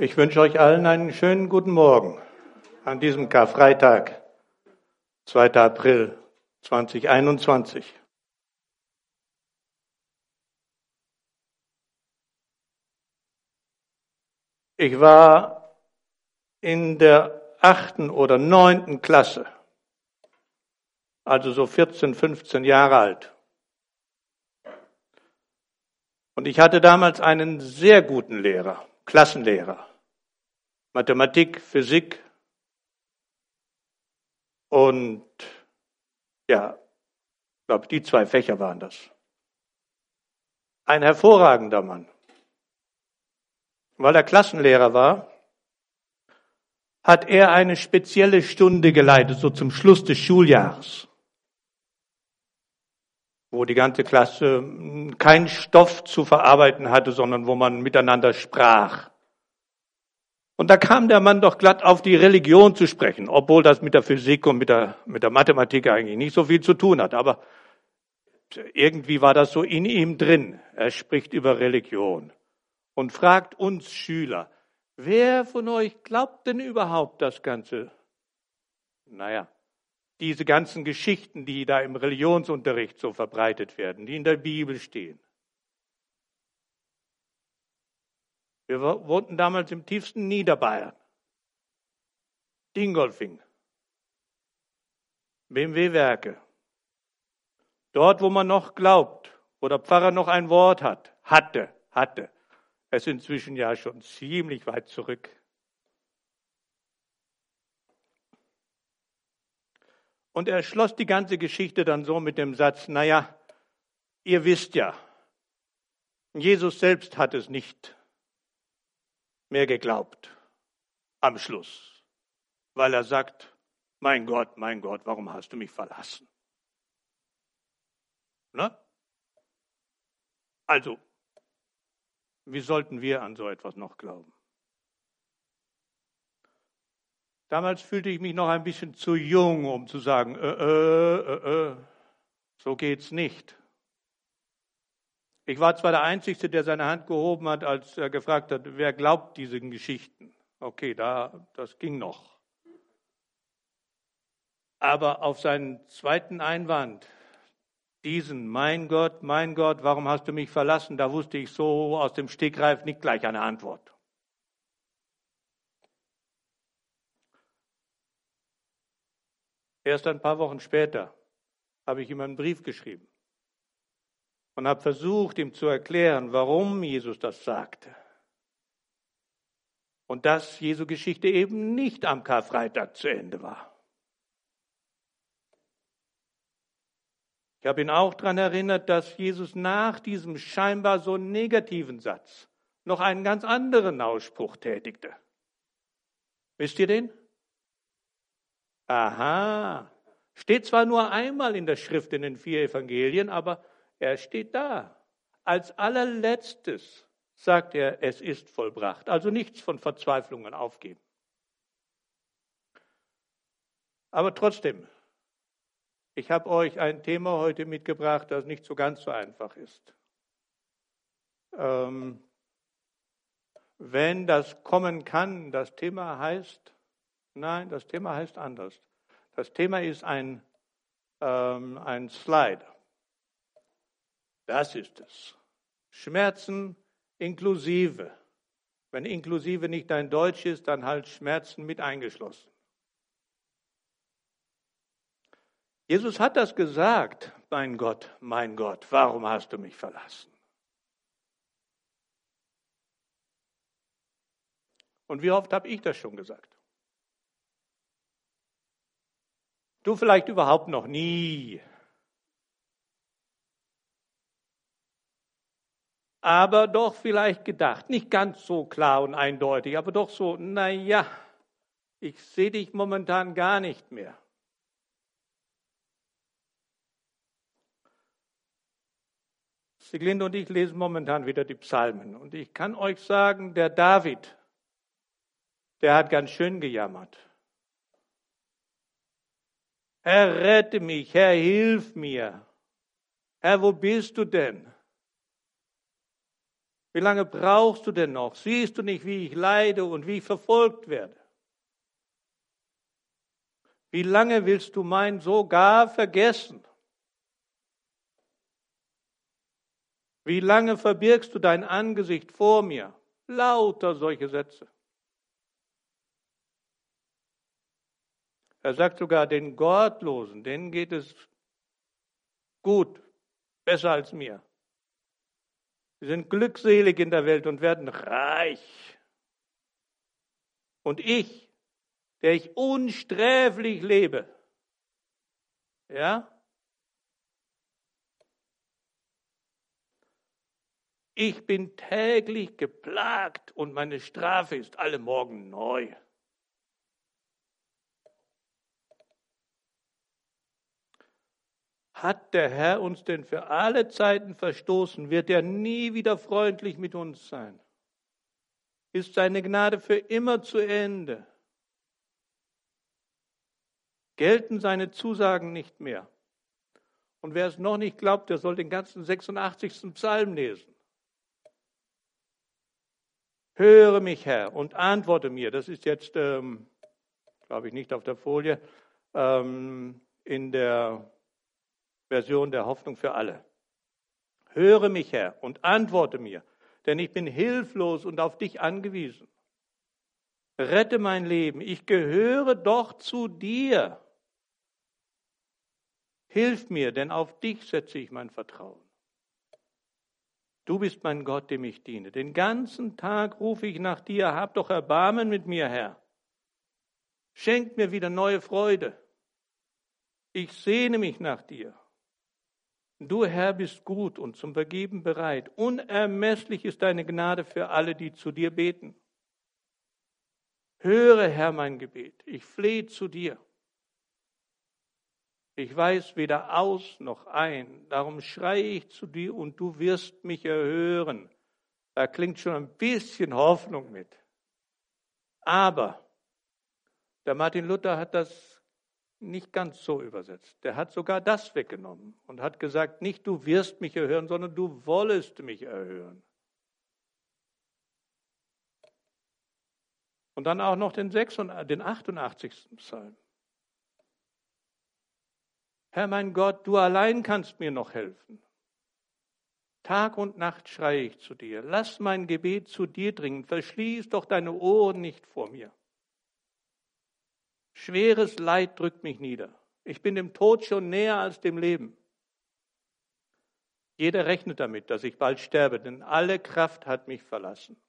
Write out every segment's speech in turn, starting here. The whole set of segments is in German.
Ich wünsche euch allen einen schönen guten Morgen an diesem Karfreitag, 2. April 2021. Ich war in der achten oder neunten Klasse, also so 14, 15 Jahre alt. Und ich hatte damals einen sehr guten Lehrer, Klassenlehrer. Mathematik, Physik und ja, ich glaube, die zwei Fächer waren das. Ein hervorragender Mann. Weil er Klassenlehrer war, hat er eine spezielle Stunde geleitet, so zum Schluss des Schuljahres, wo die ganze Klasse keinen Stoff zu verarbeiten hatte, sondern wo man miteinander sprach. Und da kam der Mann doch glatt auf die Religion zu sprechen, obwohl das mit der Physik und mit der, mit der Mathematik eigentlich nicht so viel zu tun hat. Aber irgendwie war das so in ihm drin. Er spricht über Religion und fragt uns Schüler, wer von euch glaubt denn überhaupt das Ganze? Naja, diese ganzen Geschichten, die da im Religionsunterricht so verbreitet werden, die in der Bibel stehen. Wir wohnten damals im tiefsten Niederbayern. Dingolfing. BMW-Werke. Dort, wo man noch glaubt, wo der Pfarrer noch ein Wort hat, hatte, hatte. Es ist inzwischen ja schon ziemlich weit zurück. Und er schloss die ganze Geschichte dann so mit dem Satz, naja, ihr wisst ja, Jesus selbst hat es nicht mehr geglaubt am Schluss, weil er sagt, mein Gott, mein Gott, warum hast du mich verlassen? Ne? Also, wie sollten wir an so etwas noch glauben? Damals fühlte ich mich noch ein bisschen zu jung, um zu sagen, äh, äh, äh, äh so geht's nicht. Ich war zwar der Einzige, der seine Hand gehoben hat, als er gefragt hat, wer glaubt diesen Geschichten. Okay, da, das ging noch. Aber auf seinen zweiten Einwand, diesen, mein Gott, mein Gott, warum hast du mich verlassen, da wusste ich so aus dem Stegreif nicht gleich eine Antwort. Erst ein paar Wochen später habe ich ihm einen Brief geschrieben und habe versucht, ihm zu erklären, warum Jesus das sagte. Und dass Jesu Geschichte eben nicht am Karfreitag zu Ende war. Ich habe ihn auch daran erinnert, dass Jesus nach diesem scheinbar so negativen Satz noch einen ganz anderen Ausspruch tätigte. Wisst ihr den? Aha, steht zwar nur einmal in der Schrift in den vier Evangelien, aber er steht da. Als allerletztes sagt er, es ist vollbracht. Also nichts von Verzweiflungen aufgeben. Aber trotzdem, ich habe euch ein Thema heute mitgebracht, das nicht so ganz so einfach ist. Ähm, wenn das kommen kann, das Thema heißt, nein, das Thema heißt anders. Das Thema ist ein, ähm, ein Slide. Das ist es. Schmerzen inklusive. Wenn inklusive nicht dein Deutsch ist, dann halt Schmerzen mit eingeschlossen. Jesus hat das gesagt, mein Gott, mein Gott, warum hast du mich verlassen? Und wie oft habe ich das schon gesagt? Du vielleicht überhaupt noch nie. Aber doch vielleicht gedacht, nicht ganz so klar und eindeutig, aber doch so, na ja, ich sehe dich momentan gar nicht mehr. Siglinde und ich lesen momentan wieder die Psalmen und ich kann euch sagen, der David, der hat ganz schön gejammert. Herr, rette mich, Herr, hilf mir. Herr, wo bist du denn? Wie lange brauchst du denn noch? Siehst du nicht, wie ich leide und wie ich verfolgt werde? Wie lange willst du mein sogar vergessen? Wie lange verbirgst du dein Angesicht vor mir? Lauter solche Sätze. Er sagt sogar, den Gottlosen, denen geht es gut, besser als mir. Sie sind glückselig in der Welt und werden reich. Und ich, der ich unsträflich lebe, ja, ich bin täglich geplagt und meine Strafe ist alle Morgen neu. Hat der Herr uns denn für alle Zeiten verstoßen? Wird er nie wieder freundlich mit uns sein? Ist seine Gnade für immer zu Ende? Gelten seine Zusagen nicht mehr? Und wer es noch nicht glaubt, der soll den ganzen 86. Psalm lesen. Höre mich, Herr, und antworte mir. Das ist jetzt, ähm, glaube ich, nicht auf der Folie, ähm, in der Version der Hoffnung für alle. Höre mich, Herr, und antworte mir, denn ich bin hilflos und auf dich angewiesen. Rette mein Leben, ich gehöre doch zu dir. Hilf mir, denn auf dich setze ich mein Vertrauen. Du bist mein Gott, dem ich diene. Den ganzen Tag rufe ich nach dir, hab doch Erbarmen mit mir, Herr. Schenk mir wieder neue Freude. Ich sehne mich nach dir. Du Herr bist gut und zum Vergeben bereit. Unermesslich ist deine Gnade für alle, die zu dir beten. Höre, Herr, mein Gebet. Ich flehe zu dir. Ich weiß weder aus noch ein. Darum schreie ich zu dir und du wirst mich erhören. Da klingt schon ein bisschen Hoffnung mit. Aber der Martin Luther hat das nicht ganz so übersetzt. Der hat sogar das weggenommen und hat gesagt, nicht du wirst mich erhören, sondern du wollest mich erhören. Und dann auch noch den, 6, den 88. Psalm. Herr mein Gott, du allein kannst mir noch helfen. Tag und Nacht schreie ich zu dir. Lass mein Gebet zu dir dringen. Verschließ doch deine Ohren nicht vor mir. Schweres Leid drückt mich nieder. Ich bin dem Tod schon näher als dem Leben. Jeder rechnet damit, dass ich bald sterbe, denn alle Kraft hat mich verlassen.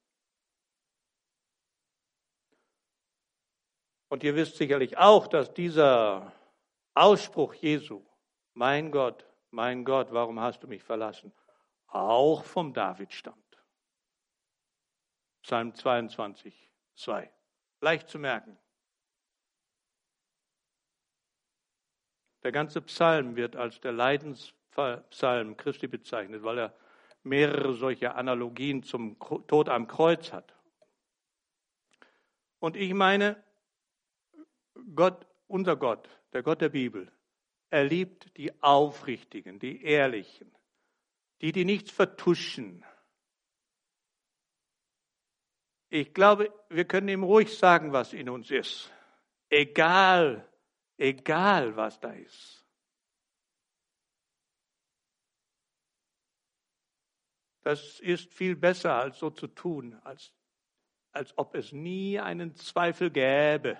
Und ihr wisst sicherlich auch, dass dieser Ausspruch Jesu, mein Gott, mein Gott, warum hast du mich verlassen, auch vom David stammt. Psalm 22, 2. Leicht zu merken. Der ganze Psalm wird als der Leidenspsalm Christi bezeichnet, weil er mehrere solche Analogien zum Tod am Kreuz hat. Und ich meine, Gott, unser Gott, der Gott der Bibel, er liebt die Aufrichtigen, die Ehrlichen, die, die nichts vertuschen. Ich glaube, wir können ihm ruhig sagen, was in uns ist. Egal, egal was da ist. Das ist viel besser, als so zu tun, als, als ob es nie einen Zweifel gäbe,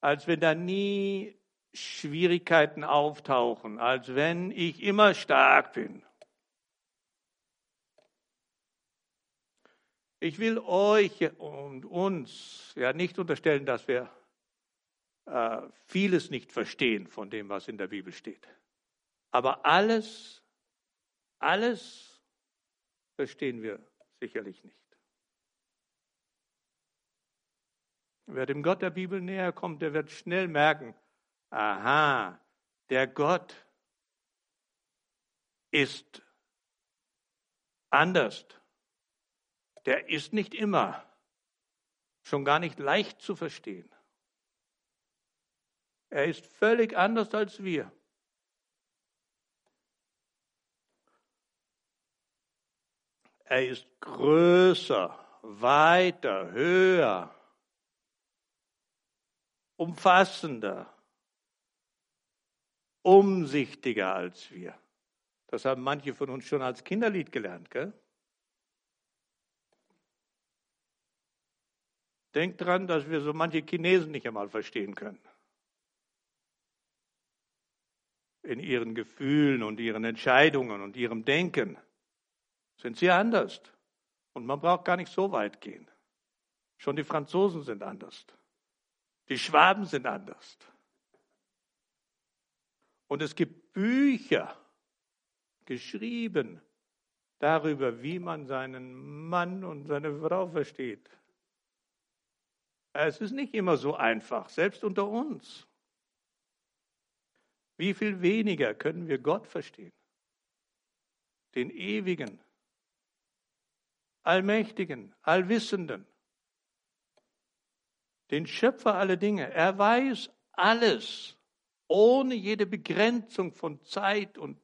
als wenn da nie Schwierigkeiten auftauchen, als wenn ich immer stark bin. Ich will euch und uns ja nicht unterstellen, dass wir äh, vieles nicht verstehen von dem, was in der Bibel steht. Aber alles, alles verstehen wir sicherlich nicht. Wer dem Gott der Bibel näher kommt, der wird schnell merken, aha, der Gott ist anders. Der ist nicht immer, schon gar nicht leicht zu verstehen. Er ist völlig anders als wir. Er ist größer, weiter, höher, umfassender, umsichtiger als wir. Das haben manche von uns schon als Kinderlied gelernt, gell? Denkt dran, dass wir so manche Chinesen nicht einmal verstehen können. In ihren Gefühlen und ihren Entscheidungen und ihrem Denken sind sie anders. Und man braucht gar nicht so weit gehen. Schon die Franzosen sind anders. Die Schwaben sind anders. Und es gibt Bücher geschrieben darüber, wie man seinen Mann und seine Frau versteht. Es ist nicht immer so einfach, selbst unter uns. Wie viel weniger können wir Gott verstehen? Den Ewigen, Allmächtigen, Allwissenden, den Schöpfer aller Dinge. Er weiß alles, ohne jede Begrenzung von Zeit und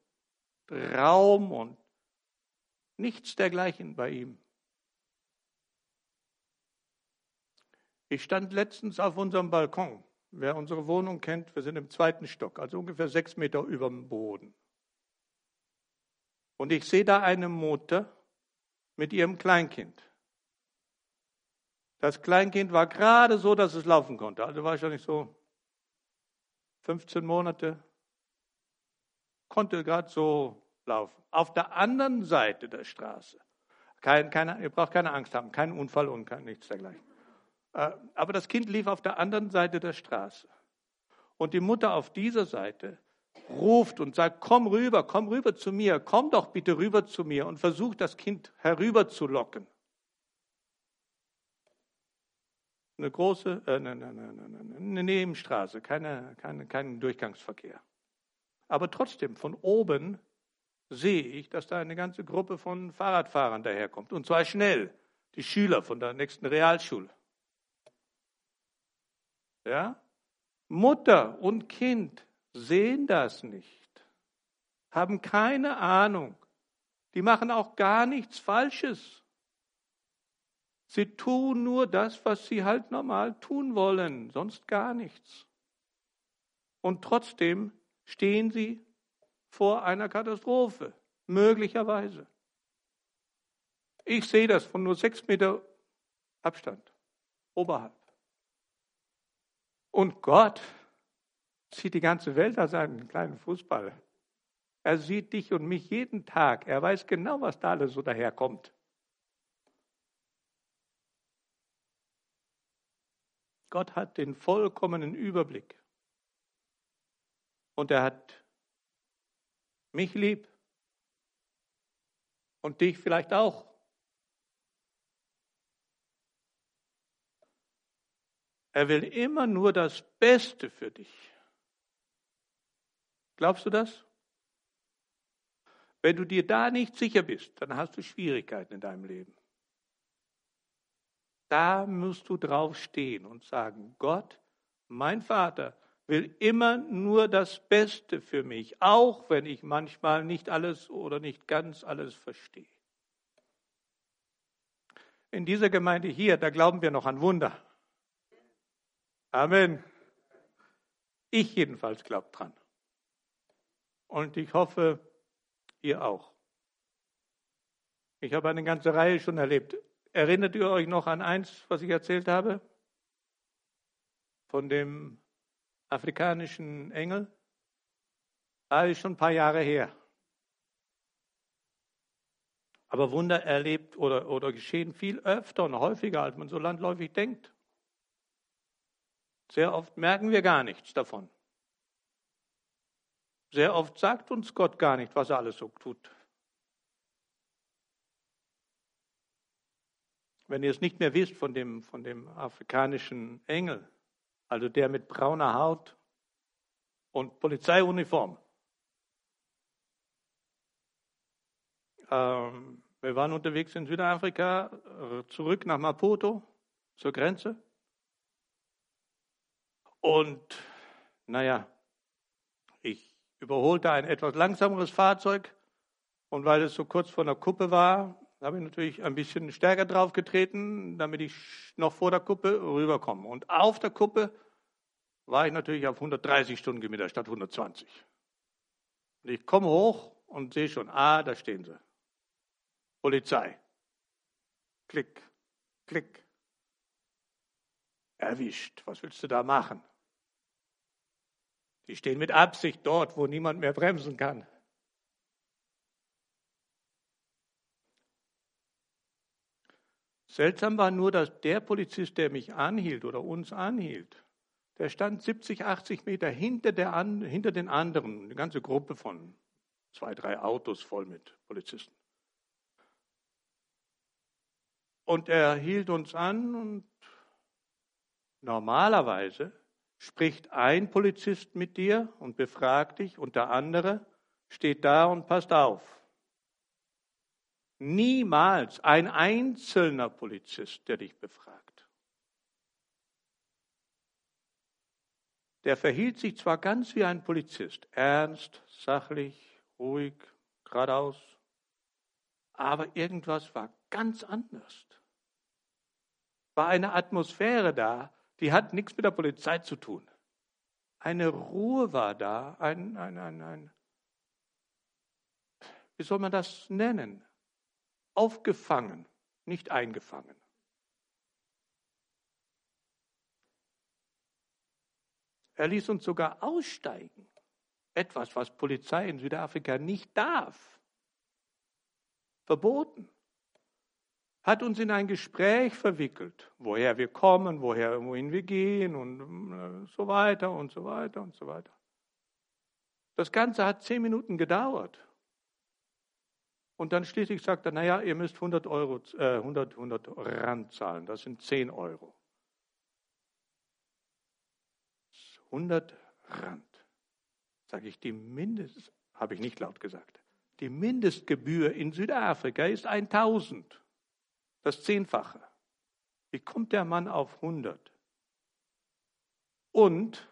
Raum und nichts dergleichen bei ihm. Ich stand letztens auf unserem Balkon. Wer unsere Wohnung kennt, wir sind im zweiten Stock, also ungefähr sechs Meter über dem Boden. Und ich sehe da eine Mutter mit ihrem Kleinkind. Das Kleinkind war gerade so, dass es laufen konnte. Also wahrscheinlich so 15 Monate. Konnte gerade so laufen. Auf der anderen Seite der Straße. Kein, keine, ihr braucht keine Angst haben, kein Unfall und kein, nichts dergleichen. Äh, aber das Kind lief auf der anderen Seite der Straße. Und die Mutter auf dieser Seite ruft und sagt, komm rüber, komm rüber zu mir, komm doch bitte rüber zu mir und versucht das Kind herüber zu locken. Eine große, äh, ne, ne, ne, eine Nebenstraße, keine, keine, kein Durchgangsverkehr. Aber trotzdem, von oben sehe ich, dass da eine ganze Gruppe von Fahrradfahrern daherkommt. Und zwar schnell. Die Schüler von der nächsten Realschule. Ja? Mutter und Kind sehen das nicht, haben keine Ahnung. Die machen auch gar nichts Falsches. Sie tun nur das, was sie halt normal tun wollen, sonst gar nichts. Und trotzdem stehen sie vor einer Katastrophe, möglicherweise. Ich sehe das von nur sechs Meter Abstand, oberhalb. Und Gott sieht die ganze Welt als einen kleinen Fußball. Er sieht dich und mich jeden Tag. Er weiß genau, was da alles so daherkommt. Gott hat den vollkommenen Überblick. Und er hat mich lieb. Und dich vielleicht auch. Er will immer nur das Beste für dich. Glaubst du das? Wenn du dir da nicht sicher bist, dann hast du Schwierigkeiten in deinem Leben. Da musst du drauf stehen und sagen, Gott, mein Vater will immer nur das Beste für mich, auch wenn ich manchmal nicht alles oder nicht ganz alles verstehe. In dieser Gemeinde hier, da glauben wir noch an Wunder. Amen. Ich jedenfalls glaube dran. Und ich hoffe, ihr auch. Ich habe eine ganze Reihe schon erlebt. Erinnert ihr euch noch an eins, was ich erzählt habe? Von dem afrikanischen Engel? Das ist schon ein paar Jahre her. Aber Wunder erlebt oder, oder geschehen viel öfter und häufiger, als man so landläufig denkt. Sehr oft merken wir gar nichts davon. Sehr oft sagt uns Gott gar nicht, was er alles so tut. Wenn ihr es nicht mehr wisst von dem, von dem afrikanischen Engel, also der mit brauner Haut und Polizeiuniform. Ähm, wir waren unterwegs in Südafrika, äh, zurück nach Maputo zur Grenze. Und naja, ich überholte ein etwas langsameres Fahrzeug und weil es so kurz vor der Kuppe war, habe ich natürlich ein bisschen stärker drauf getreten, damit ich noch vor der Kuppe rüberkomme. Und auf der Kuppe war ich natürlich auf 130 Stundenkilometer statt 120. Und ich komme hoch und sehe schon, ah, da stehen sie. Polizei. Klick, klick. Erwischt. Was willst du da machen? Die stehen mit Absicht dort, wo niemand mehr bremsen kann. Seltsam war nur, dass der Polizist, der mich anhielt oder uns anhielt, der stand 70, 80 Meter hinter, der, hinter den anderen, eine ganze Gruppe von zwei, drei Autos voll mit Polizisten. Und er hielt uns an und normalerweise spricht ein Polizist mit dir und befragt dich und der andere steht da und passt auf. Niemals ein einzelner Polizist, der dich befragt. Der verhielt sich zwar ganz wie ein Polizist, ernst, sachlich, ruhig, geradeaus, aber irgendwas war ganz anders. War eine Atmosphäre da, die hat nichts mit der Polizei zu tun. Eine Ruhe war da, ein, ein, ein, ein wie soll man das nennen? Aufgefangen, nicht eingefangen. Er ließ uns sogar aussteigen. Etwas, was Polizei in Südafrika nicht darf. Verboten hat uns in ein Gespräch verwickelt, woher wir kommen, woher, wohin wir gehen und äh, so weiter und so weiter und so weiter. Das Ganze hat zehn Minuten gedauert. Und dann schließlich sagt er, naja, ihr müsst 100, Euro, äh, 100, 100 Rand zahlen, das sind 10 Euro. 100 Rand. Sage ich, die Mindest, habe ich nicht laut gesagt, die Mindestgebühr in Südafrika ist 1000 das Zehnfache. Wie kommt der Mann auf 100? Und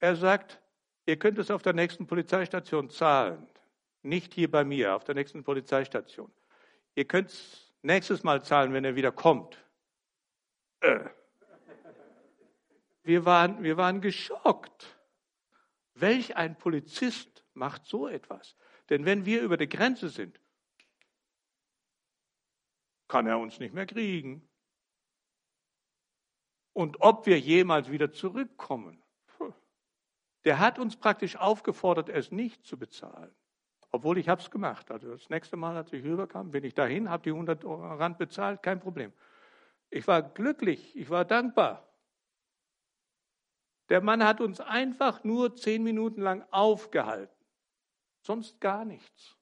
er sagt, ihr könnt es auf der nächsten Polizeistation zahlen. Nicht hier bei mir, auf der nächsten Polizeistation. Ihr könnt es nächstes Mal zahlen, wenn er wieder kommt. Äh. Wir, waren, wir waren geschockt. Welch ein Polizist macht so etwas? Denn wenn wir über die Grenze sind kann er uns nicht mehr kriegen. Und ob wir jemals wieder zurückkommen, der hat uns praktisch aufgefordert, es nicht zu bezahlen. Obwohl ich habe es gemacht. Also das nächste Mal, als ich rüberkam, bin ich dahin, habe die 100 Rand bezahlt, kein Problem. Ich war glücklich, ich war dankbar. Der Mann hat uns einfach nur zehn Minuten lang aufgehalten, sonst gar nichts.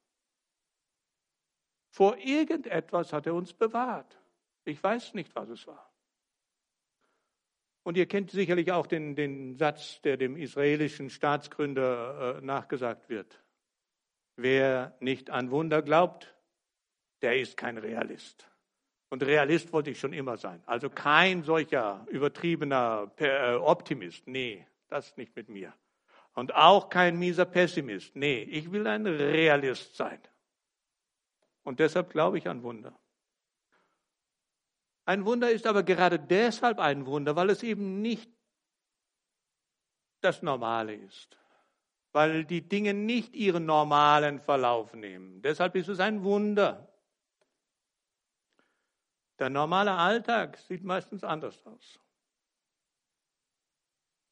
Vor irgendetwas hat er uns bewahrt. Ich weiß nicht, was es war. Und ihr kennt sicherlich auch den, den Satz, der dem israelischen Staatsgründer äh, nachgesagt wird. Wer nicht an Wunder glaubt, der ist kein Realist. Und Realist wollte ich schon immer sein. Also kein solcher übertriebener äh, Optimist. Nee, das nicht mit mir. Und auch kein mieser Pessimist. Nee, ich will ein Realist sein. Und deshalb glaube ich an Wunder. Ein Wunder ist aber gerade deshalb ein Wunder, weil es eben nicht das Normale ist, weil die Dinge nicht ihren normalen Verlauf nehmen. Deshalb ist es ein Wunder. Der normale Alltag sieht meistens anders aus.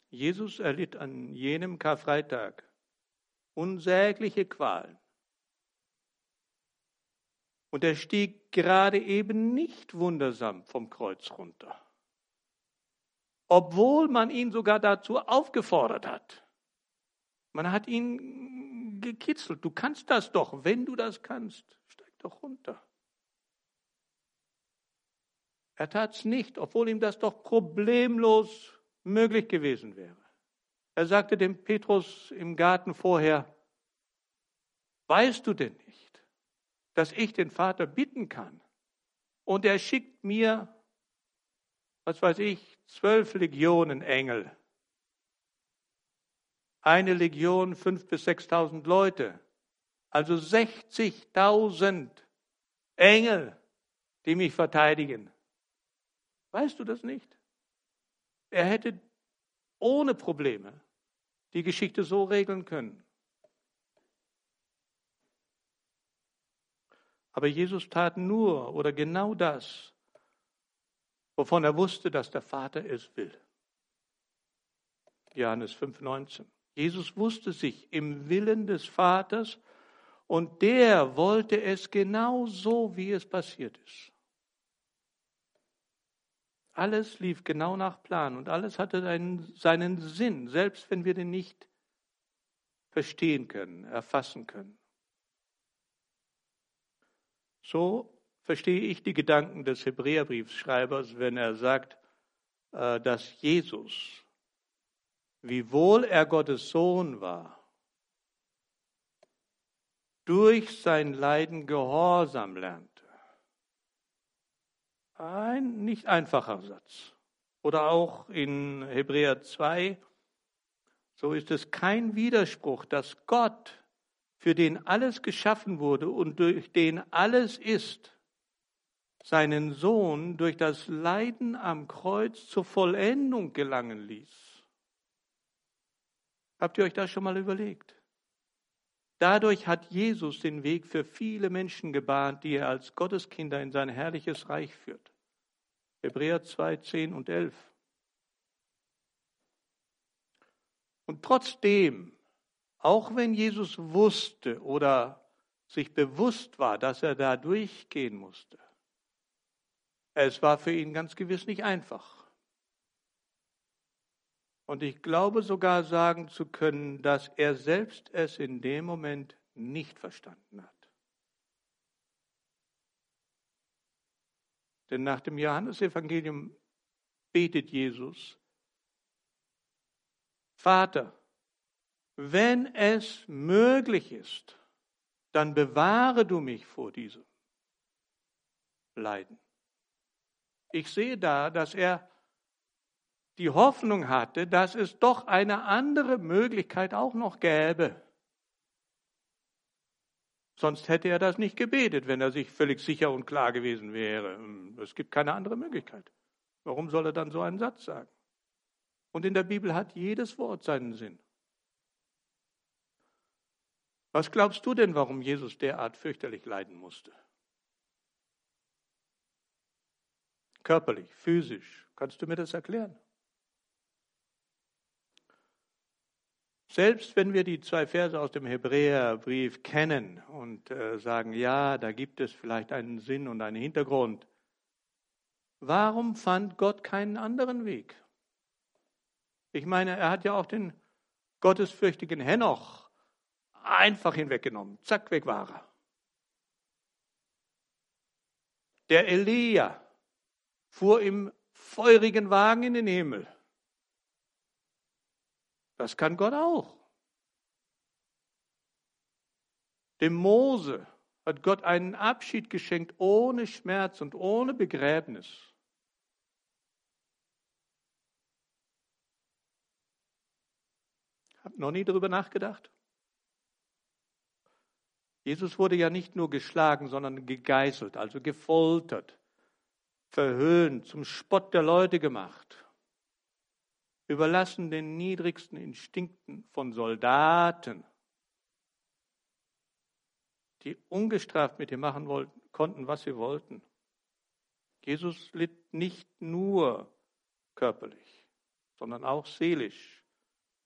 Jesus erlitt an jenem Karfreitag unsägliche Qualen. Und er stieg gerade eben nicht wundersam vom Kreuz runter, obwohl man ihn sogar dazu aufgefordert hat. Man hat ihn gekitzelt. Du kannst das doch, wenn du das kannst, steig doch runter. Er tat es nicht, obwohl ihm das doch problemlos möglich gewesen wäre. Er sagte dem Petrus im Garten vorher, weißt du denn nicht, dass ich den Vater bitten kann. Und er schickt mir, was weiß ich, zwölf Legionen Engel. Eine Legion, fünf bis sechstausend Leute. Also 60.000 Engel, die mich verteidigen. Weißt du das nicht? Er hätte ohne Probleme die Geschichte so regeln können. Aber Jesus tat nur oder genau das, wovon er wusste, dass der Vater es will. Johannes 5,19. Jesus wusste sich im Willen des Vaters und der wollte es genau so, wie es passiert ist. Alles lief genau nach Plan und alles hatte einen, seinen Sinn, selbst wenn wir den nicht verstehen können, erfassen können. So verstehe ich die Gedanken des Hebräerbriefschreibers, wenn er sagt, äh, dass Jesus, wiewohl er Gottes Sohn war, durch sein Leiden Gehorsam lernte. Ein nicht einfacher Satz. Oder auch in Hebräer 2, so ist es kein Widerspruch, dass Gott für den alles geschaffen wurde und durch den alles ist, seinen Sohn durch das Leiden am Kreuz zur Vollendung gelangen ließ. Habt ihr euch das schon mal überlegt? Dadurch hat Jesus den Weg für viele Menschen gebahnt, die er als Gotteskinder in sein herrliches Reich führt. Hebräer 2, 10 und 11. Und trotzdem auch wenn Jesus wusste oder sich bewusst war, dass er da durchgehen musste, es war für ihn ganz gewiss nicht einfach. Und ich glaube sogar sagen zu können, dass er selbst es in dem Moment nicht verstanden hat. Denn nach dem Johannesevangelium betet Jesus, Vater, wenn es möglich ist, dann bewahre du mich vor diesem Leiden. Ich sehe da, dass er die Hoffnung hatte, dass es doch eine andere Möglichkeit auch noch gäbe. Sonst hätte er das nicht gebetet, wenn er sich völlig sicher und klar gewesen wäre. Es gibt keine andere Möglichkeit. Warum soll er dann so einen Satz sagen? Und in der Bibel hat jedes Wort seinen Sinn. Was glaubst du denn, warum Jesus derart fürchterlich leiden musste? Körperlich, physisch. Kannst du mir das erklären? Selbst wenn wir die zwei Verse aus dem Hebräerbrief kennen und äh, sagen, ja, da gibt es vielleicht einen Sinn und einen Hintergrund, warum fand Gott keinen anderen Weg? Ich meine, er hat ja auch den gottesfürchtigen Henoch einfach hinweggenommen. Zack, weg war er. Der Elia fuhr im feurigen Wagen in den Himmel. Das kann Gott auch. Dem Mose hat Gott einen Abschied geschenkt ohne Schmerz und ohne Begräbnis. Habt noch nie darüber nachgedacht? Jesus wurde ja nicht nur geschlagen, sondern gegeißelt, also gefoltert, verhöhnt, zum Spott der Leute gemacht, überlassen den niedrigsten Instinkten von Soldaten, die ungestraft mit ihm machen wollten, konnten, was sie wollten. Jesus litt nicht nur körperlich, sondern auch seelisch,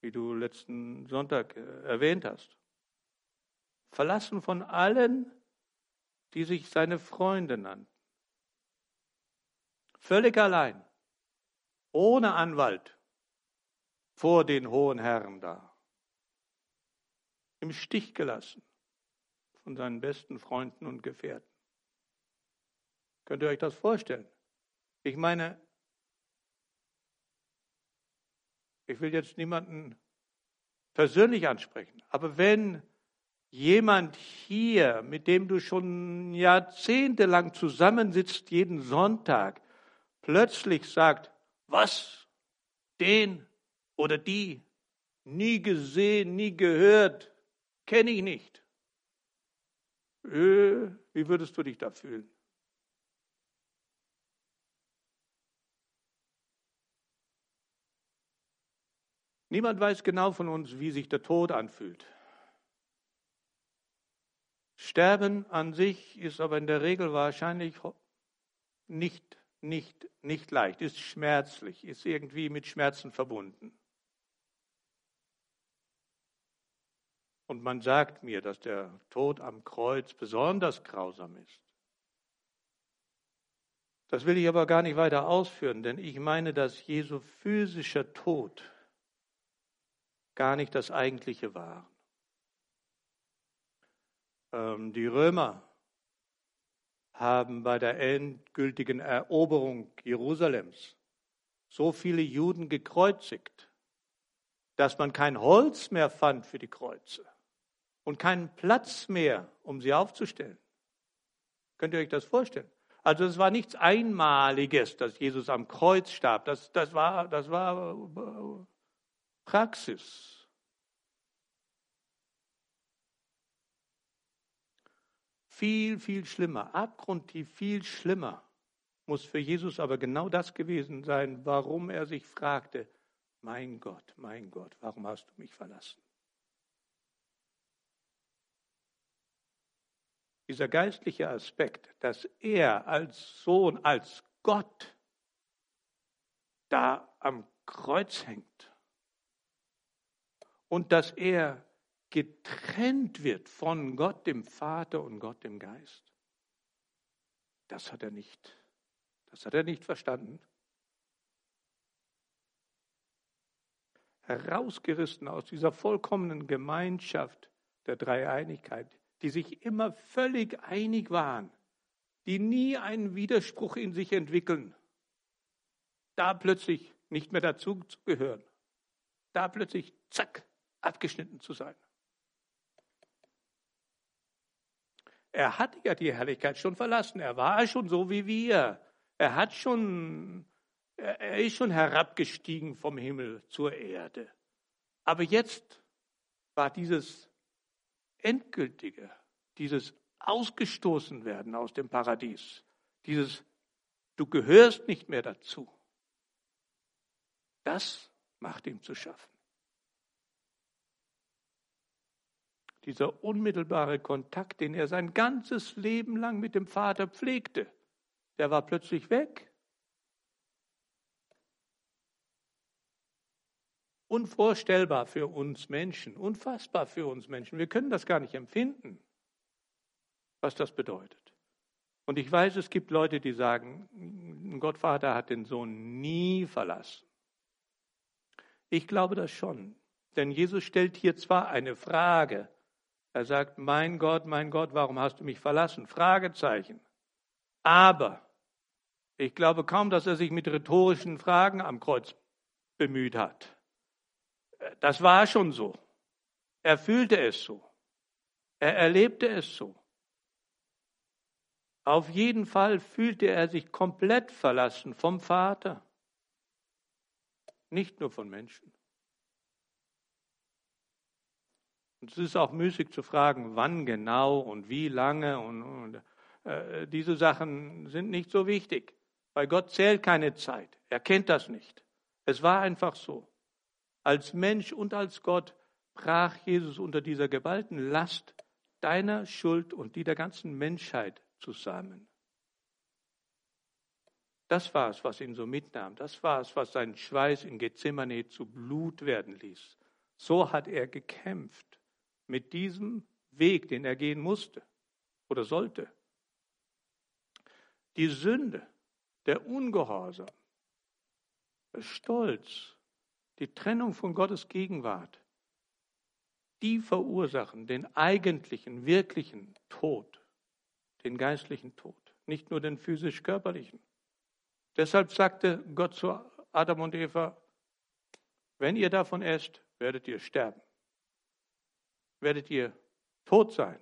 wie du letzten Sonntag äh, erwähnt hast verlassen von allen, die sich seine Freunde nannten. Völlig allein, ohne Anwalt, vor den hohen Herren da. Im Stich gelassen von seinen besten Freunden und Gefährten. Könnt ihr euch das vorstellen? Ich meine, ich will jetzt niemanden persönlich ansprechen, aber wenn jemand hier, mit dem du schon jahrzehntelang zusammensitzt, jeden Sonntag, plötzlich sagt, was, den oder die, nie gesehen, nie gehört, kenne ich nicht. Äh, wie würdest du dich da fühlen? Niemand weiß genau von uns, wie sich der Tod anfühlt. Sterben an sich ist aber in der Regel wahrscheinlich nicht, nicht, nicht leicht, ist schmerzlich, ist irgendwie mit Schmerzen verbunden. Und man sagt mir, dass der Tod am Kreuz besonders grausam ist. Das will ich aber gar nicht weiter ausführen, denn ich meine, dass Jesu physischer Tod gar nicht das eigentliche waren. Ähm, die Römer haben bei der endgültigen Eroberung Jerusalems so viele Juden gekreuzigt, dass man kein Holz mehr fand für die Kreuze und keinen Platz mehr, um sie aufzustellen. Könnt ihr euch das vorstellen? Also es war nichts Einmaliges, dass Jesus am Kreuz starb. Das, das, war, das war äh, Praxis. Viel, viel schlimmer, abgrundtief viel schlimmer muss für Jesus aber genau das gewesen sein, warum er sich fragte, mein Gott, mein Gott, warum hast du mich verlassen? Dieser geistliche Aspekt, dass er als Sohn, als Gott da am Kreuz hängt und dass er getrennt wird von Gott dem Vater und Gott dem Geist. Das hat er nicht. Das hat er nicht verstanden. Herausgerissen aus dieser vollkommenen Gemeinschaft der Dreieinigkeit, die sich immer völlig einig waren, die nie einen Widerspruch in sich entwickeln, da plötzlich nicht mehr dazu zu gehören, da plötzlich, zack, abgeschnitten zu sein. Er hat ja die Herrlichkeit schon verlassen. Er war schon so wie wir. Er hat schon, er ist schon herabgestiegen vom Himmel zur Erde. Aber jetzt war dieses endgültige, dieses Ausgestoßenwerden aus dem Paradies, dieses Du gehörst nicht mehr dazu. Das macht ihm zu schaffen. Dieser unmittelbare Kontakt, den er sein ganzes Leben lang mit dem Vater pflegte, der war plötzlich weg. Unvorstellbar für uns Menschen, unfassbar für uns Menschen. Wir können das gar nicht empfinden, was das bedeutet. Und ich weiß, es gibt Leute, die sagen, Gottvater hat den Sohn nie verlassen. Ich glaube das schon. Denn Jesus stellt hier zwar eine Frage, er sagt, mein Gott, mein Gott, warum hast du mich verlassen? Fragezeichen. Aber ich glaube kaum, dass er sich mit rhetorischen Fragen am Kreuz bemüht hat. Das war schon so. Er fühlte es so. Er erlebte es so. Auf jeden Fall fühlte er sich komplett verlassen vom Vater, nicht nur von Menschen. Und es ist auch müßig zu fragen, wann genau und wie lange und, und äh, diese Sachen sind nicht so wichtig, weil Gott zählt keine Zeit. Er kennt das nicht. Es war einfach so. Als Mensch und als Gott brach Jesus unter dieser geballten Last deiner Schuld und die der ganzen Menschheit zusammen. Das war es, was ihn so mitnahm. Das war es, was seinen Schweiß in Gethsemane zu Blut werden ließ. So hat er gekämpft mit diesem Weg, den er gehen musste oder sollte. Die Sünde, der Ungehorsam, der Stolz, die Trennung von Gottes Gegenwart, die verursachen den eigentlichen, wirklichen Tod, den geistlichen Tod, nicht nur den physisch-körperlichen. Deshalb sagte Gott zu Adam und Eva, wenn ihr davon esst, werdet ihr sterben werdet ihr tot sein.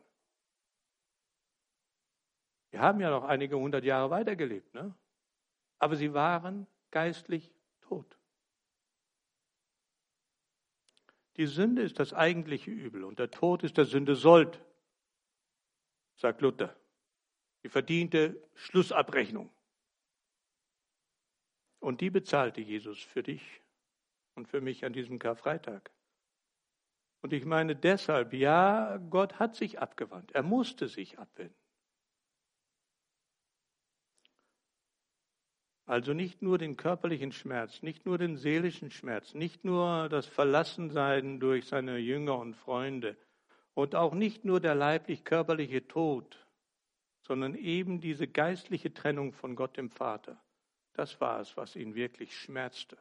Wir haben ja noch einige hundert Jahre weitergelebt, ne? aber sie waren geistlich tot. Die Sünde ist das eigentliche Übel und der Tod ist der Sünde Sold. sagt Luther. Die verdiente Schlussabrechnung. Und die bezahlte Jesus für dich und für mich an diesem Karfreitag. Und ich meine deshalb, ja, Gott hat sich abgewandt. Er musste sich abwenden. Also nicht nur den körperlichen Schmerz, nicht nur den seelischen Schmerz, nicht nur das Verlassensein durch seine Jünger und Freunde und auch nicht nur der leiblich-körperliche Tod, sondern eben diese geistliche Trennung von Gott dem Vater. Das war es, was ihn wirklich schmerzte.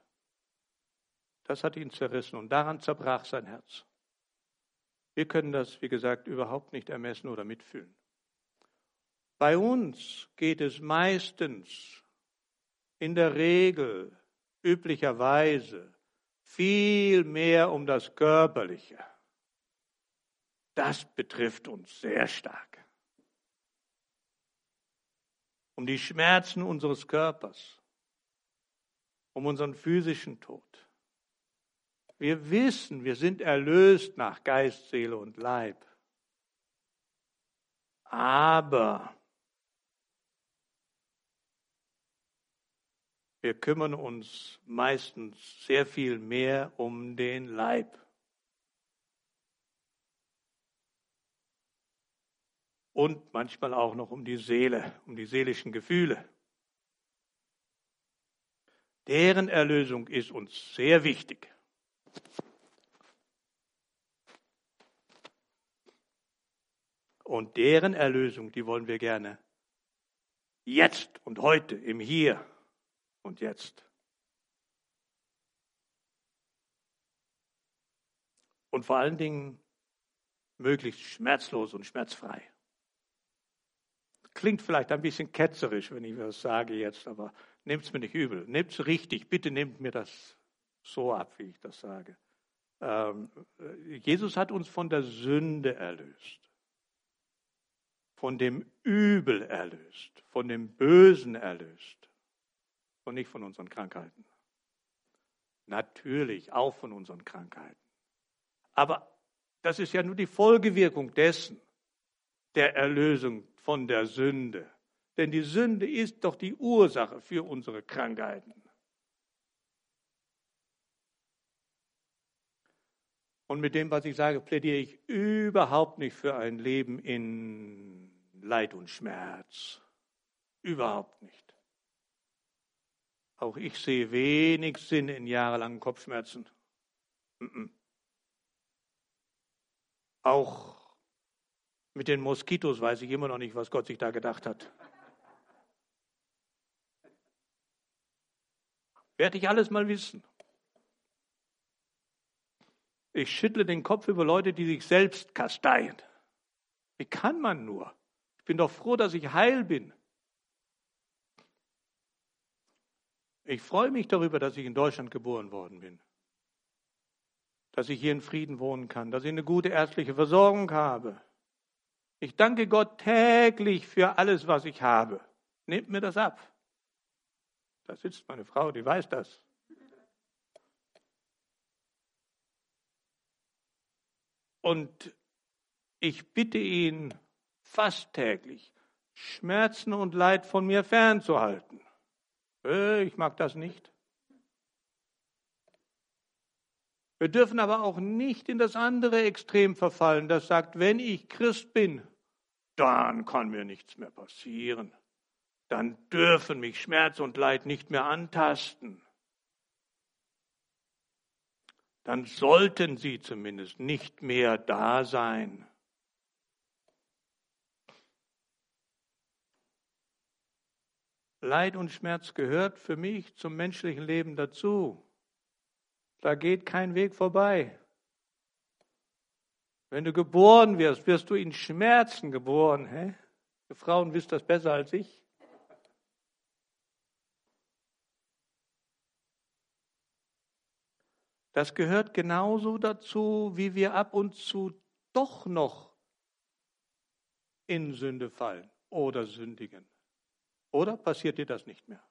Das hat ihn zerrissen und daran zerbrach sein Herz. Wir können das, wie gesagt, überhaupt nicht ermessen oder mitfühlen. Bei uns geht es meistens, in der Regel, üblicherweise, viel mehr um das Körperliche. Das betrifft uns sehr stark. Um die Schmerzen unseres Körpers, um unseren physischen Tod. Wir wissen, wir sind erlöst nach Geist, Seele und Leib. Aber wir kümmern uns meistens sehr viel mehr um den Leib. Und manchmal auch noch um die Seele, um die seelischen Gefühle. Deren Erlösung ist uns sehr wichtig. Und deren Erlösung, die wollen wir gerne jetzt und heute, im Hier und Jetzt. Und vor allen Dingen möglichst schmerzlos und schmerzfrei. Klingt vielleicht ein bisschen ketzerisch, wenn ich das sage jetzt, aber nehmt es mir nicht übel. Nehmt es richtig. Bitte nehmt mir das so ab, wie ich das sage. Ähm, Jesus hat uns von der Sünde erlöst, von dem Übel erlöst, von dem Bösen erlöst und nicht von unseren Krankheiten. Natürlich auch von unseren Krankheiten. Aber das ist ja nur die Folgewirkung dessen, der Erlösung von der Sünde. Denn die Sünde ist doch die Ursache für unsere Krankheiten. Und mit dem, was ich sage, plädiere ich überhaupt nicht für ein Leben in Leid und Schmerz. Überhaupt nicht. Auch ich sehe wenig Sinn in jahrelangen Kopfschmerzen. Auch mit den Moskitos weiß ich immer noch nicht, was Gott sich da gedacht hat. Werde ich alles mal wissen. Ich schüttle den Kopf über Leute, die sich selbst kasteien. Wie kann man nur? Ich bin doch froh, dass ich heil bin. Ich freue mich darüber, dass ich in Deutschland geboren worden bin. Dass ich hier in Frieden wohnen kann, dass ich eine gute ärztliche Versorgung habe. Ich danke Gott täglich für alles, was ich habe. Nehmt mir das ab. Da sitzt meine Frau, die weiß das. Und ich bitte ihn fast täglich, Schmerzen und Leid von mir fernzuhalten. Äh, ich mag das nicht. Wir dürfen aber auch nicht in das andere Extrem verfallen, das sagt, wenn ich Christ bin, dann kann mir nichts mehr passieren. Dann dürfen mich Schmerz und Leid nicht mehr antasten dann sollten sie zumindest nicht mehr da sein. Leid und Schmerz gehört für mich zum menschlichen Leben dazu. Da geht kein Weg vorbei. Wenn du geboren wirst, wirst du in Schmerzen geboren. Hä? Ihr Frauen wisst das besser als ich. Das gehört genauso dazu, wie wir ab und zu doch noch in Sünde fallen oder sündigen. Oder passiert dir das nicht mehr?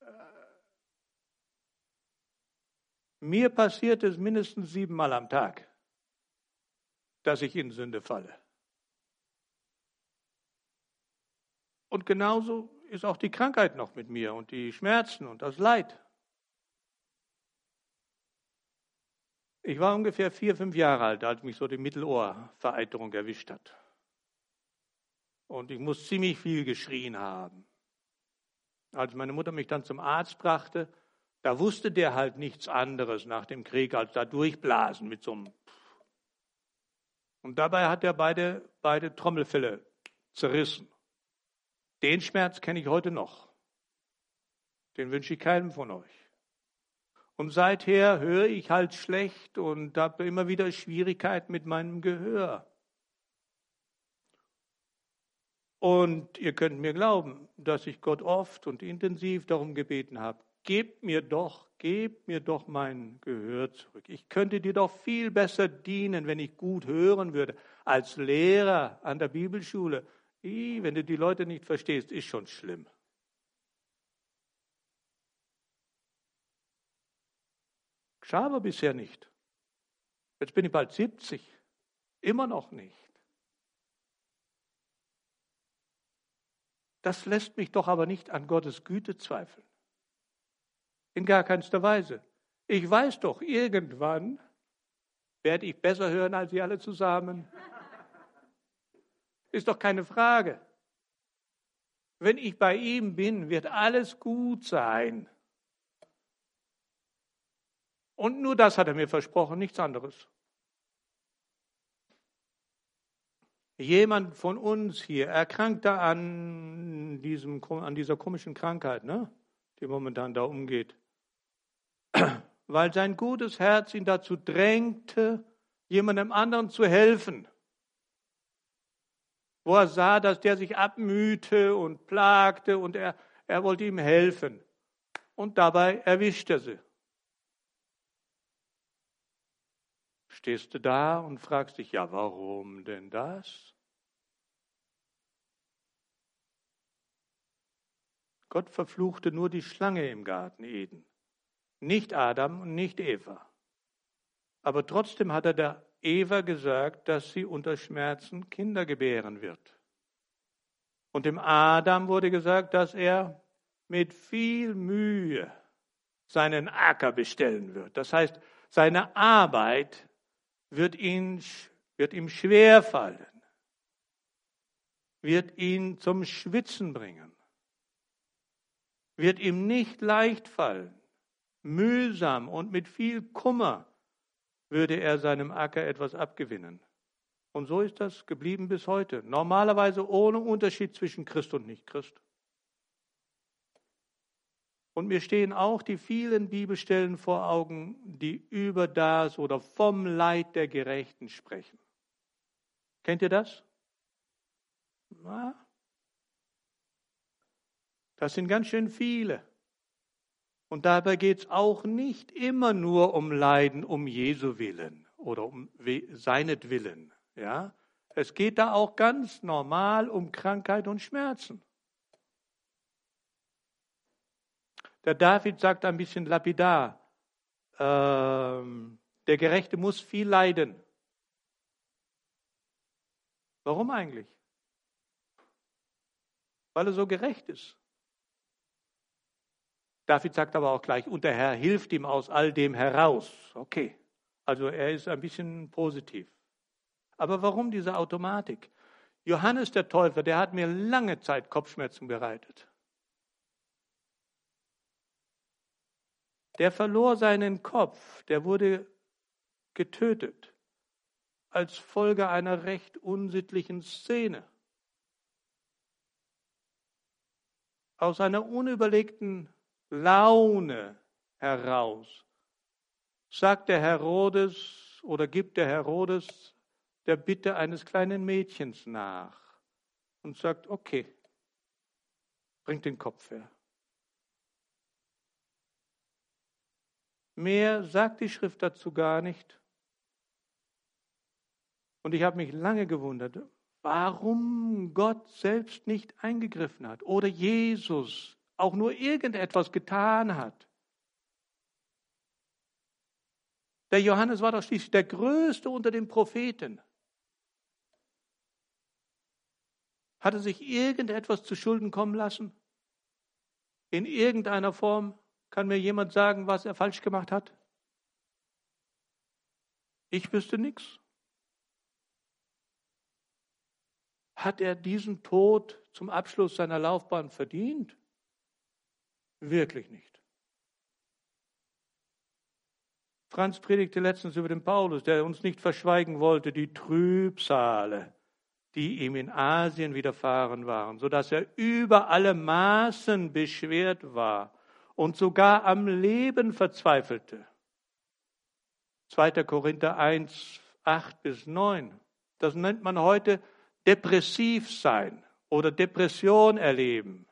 Äh, mir passiert es mindestens siebenmal am Tag, dass ich in Sünde falle. Und genauso ist auch die Krankheit noch mit mir und die Schmerzen und das Leid. Ich war ungefähr vier, fünf Jahre alt, als mich so die Mittelohrvereiterung erwischt hat. Und ich muss ziemlich viel geschrien haben. Als meine Mutter mich dann zum Arzt brachte, da wusste der halt nichts anderes nach dem Krieg als da durchblasen mit so einem. Und dabei hat er beide, beide Trommelfälle zerrissen. Den Schmerz kenne ich heute noch. Den wünsche ich keinem von euch. Und seither höre ich halt schlecht und habe immer wieder Schwierigkeiten mit meinem Gehör. Und ihr könnt mir glauben, dass ich Gott oft und intensiv darum gebeten habe, gebt mir doch, gebt mir doch mein Gehör zurück. Ich könnte dir doch viel besser dienen, wenn ich gut hören würde, als Lehrer an der Bibelschule. I, wenn du die Leute nicht verstehst, ist schon schlimm. Geschah aber bisher nicht. Jetzt bin ich bald 70. Immer noch nicht. Das lässt mich doch aber nicht an Gottes Güte zweifeln. In gar keinster Weise. Ich weiß doch, irgendwann werde ich besser hören als Sie alle zusammen. Ist doch keine Frage. Wenn ich bei ihm bin, wird alles gut sein. Und nur das hat er mir versprochen, nichts anderes. Jemand von uns hier erkrankt da an, diesem, an dieser komischen Krankheit, ne, die momentan da umgeht, weil sein gutes Herz ihn dazu drängte, jemandem anderen zu helfen. Wo er sah, dass der sich abmühte und plagte und er, er wollte ihm helfen. Und dabei erwischt er sie. Stehst du da und fragst dich, ja, warum denn das? Gott verfluchte nur die Schlange im Garten Eden, nicht Adam und nicht Eva. Aber trotzdem hat er der Eva gesagt, dass sie unter Schmerzen Kinder gebären wird. Und dem Adam wurde gesagt, dass er mit viel Mühe seinen Acker bestellen wird. Das heißt, seine Arbeit wird, ihn, wird ihm schwer fallen, wird ihn zum Schwitzen bringen, wird ihm nicht leicht fallen. Mühsam und mit viel Kummer würde er seinem Acker etwas abgewinnen. Und so ist das geblieben bis heute. Normalerweise ohne Unterschied zwischen Christ und Nicht-Christ. Und mir stehen auch die vielen Bibelstellen vor Augen, die über das oder vom Leid der Gerechten sprechen. Kennt ihr das? Na? Das sind ganz schön viele. Und dabei geht es auch nicht immer nur um Leiden um Jesu Willen oder um seinetwillen. Ja? Es geht da auch ganz normal um Krankheit und Schmerzen. Der David sagt ein bisschen lapidar, ähm, der Gerechte muss viel leiden. Warum eigentlich? Weil er so gerecht ist. David sagt aber auch gleich, und der Herr hilft ihm aus all dem heraus. Okay, also er ist ein bisschen positiv. Aber warum diese Automatik? Johannes der Täufer, der hat mir lange Zeit Kopfschmerzen bereitet. Der verlor seinen Kopf, der wurde getötet als Folge einer recht unsittlichen Szene. Aus einer unüberlegten Laune heraus sagt der Herodes oder gibt der Herodes der Bitte eines kleinen Mädchens nach und sagt, okay, bringt den Kopf her. Mehr sagt die Schrift dazu gar nicht. Und ich habe mich lange gewundert, warum Gott selbst nicht eingegriffen hat oder Jesus auch nur irgendetwas getan hat. Der Johannes war doch schließlich der Größte unter den Propheten. Hat er sich irgendetwas zu Schulden kommen lassen? In irgendeiner Form? Kann mir jemand sagen, was er falsch gemacht hat? Ich wüsste nichts. Hat er diesen Tod zum Abschluss seiner Laufbahn verdient? Wirklich nicht. Franz predigte letztens über den Paulus, der uns nicht verschweigen wollte, die Trübsale, die ihm in Asien widerfahren waren, so dass er über alle Maßen beschwert war und sogar am Leben verzweifelte. 2. Korinther 1, 8 bis 9. Das nennt man heute depressiv sein oder Depression erleben.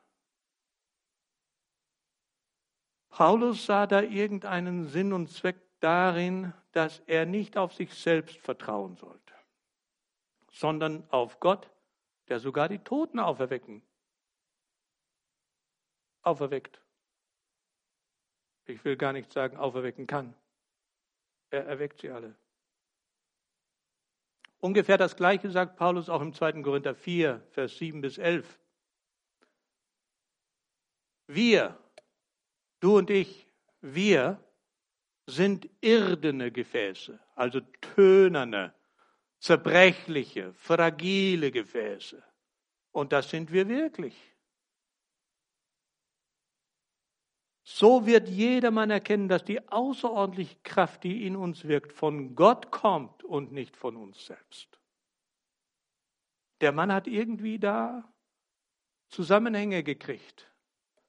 Paulus sah da irgendeinen Sinn und Zweck darin, dass er nicht auf sich selbst vertrauen sollte, sondern auf Gott, der sogar die Toten auferwecken, auferweckt. Ich will gar nicht sagen, auferwecken kann. Er erweckt sie alle. Ungefähr das Gleiche sagt Paulus auch im 2. Korinther 4, Vers 7 bis 11. Wir, du und ich, wir sind irdene Gefäße, also tönerne, zerbrechliche, fragile Gefäße. Und das sind wir wirklich. So wird jedermann erkennen, dass die außerordentliche Kraft, die in uns wirkt, von Gott kommt und nicht von uns selbst. Der Mann hat irgendwie da Zusammenhänge gekriegt,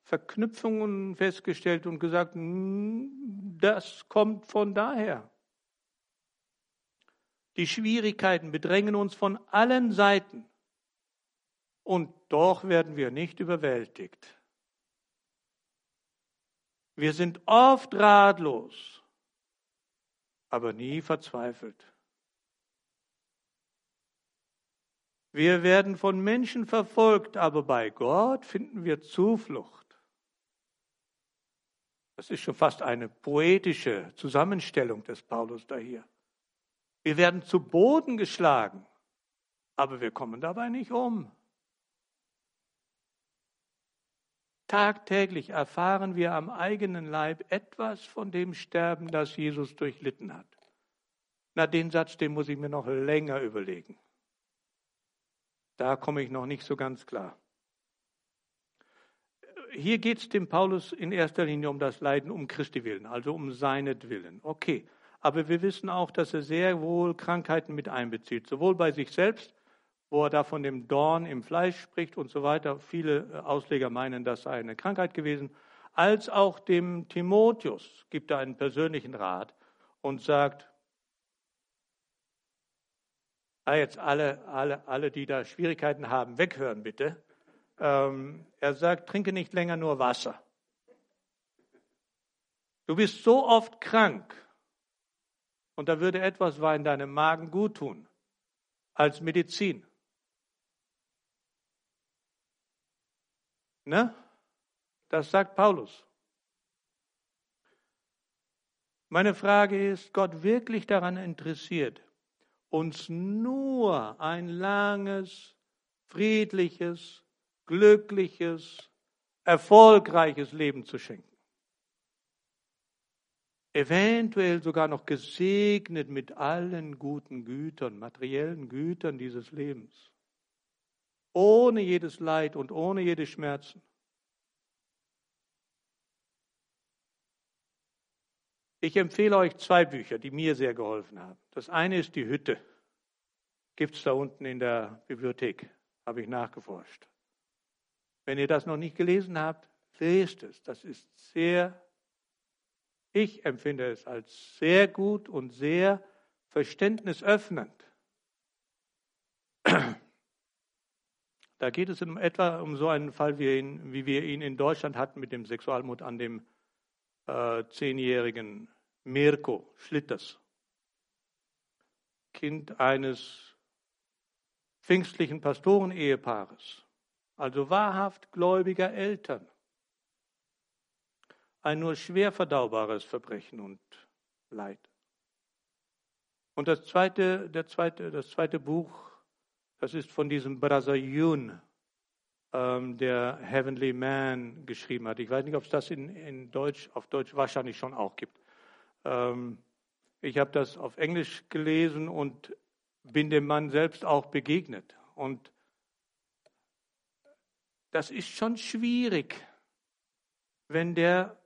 Verknüpfungen festgestellt und gesagt, das kommt von daher. Die Schwierigkeiten bedrängen uns von allen Seiten und doch werden wir nicht überwältigt. Wir sind oft ratlos, aber nie verzweifelt. Wir werden von Menschen verfolgt, aber bei Gott finden wir Zuflucht. Das ist schon fast eine poetische Zusammenstellung des Paulus da hier. Wir werden zu Boden geschlagen, aber wir kommen dabei nicht um. Tagtäglich erfahren wir am eigenen Leib etwas von dem Sterben, das Jesus durchlitten hat. Na, den Satz, den muss ich mir noch länger überlegen. Da komme ich noch nicht so ganz klar. Hier geht es dem Paulus in erster Linie um das Leiden um Christi willen, also um seinetwillen. Okay, aber wir wissen auch, dass er sehr wohl Krankheiten mit einbezieht, sowohl bei sich selbst wo er da von dem Dorn im Fleisch spricht und so weiter. Viele äh, Ausleger meinen, das sei eine Krankheit gewesen. Als auch dem Timotheus gibt er einen persönlichen Rat und sagt, ah, jetzt alle, alle, alle, die da Schwierigkeiten haben, weghören bitte. Ähm, er sagt, trinke nicht länger nur Wasser. Du bist so oft krank und da würde etwas Wein deinem Magen gut tun als Medizin. Ne? Das sagt Paulus. Meine Frage ist, Gott wirklich daran interessiert, uns nur ein langes, friedliches, glückliches, erfolgreiches Leben zu schenken. Eventuell sogar noch gesegnet mit allen guten Gütern, materiellen Gütern dieses Lebens ohne jedes Leid und ohne jede Schmerzen. Ich empfehle euch zwei Bücher, die mir sehr geholfen haben. Das eine ist die Hütte. Gibt es da unten in der Bibliothek, habe ich nachgeforscht. Wenn ihr das noch nicht gelesen habt, lest es. Das ist sehr, ich empfinde es als sehr gut und sehr verständnisöffnend. Da geht es in etwa um so einen Fall, wie, ihn, wie wir ihn in Deutschland hatten mit dem Sexualmord an dem äh, zehnjährigen Mirko Schlitters, Kind eines pfingstlichen Pastorenehepaares, also wahrhaft gläubiger Eltern. Ein nur schwer verdaubares Verbrechen und Leid. Und das zweite, der zweite, das zweite Buch das ist von diesem Brother Yun, ähm, der Heavenly Man geschrieben hat. Ich weiß nicht, ob es das in, in Deutsch, auf Deutsch wahrscheinlich schon auch gibt. Ähm, ich habe das auf Englisch gelesen und bin dem Mann selbst auch begegnet. Und das ist schon schwierig, wenn der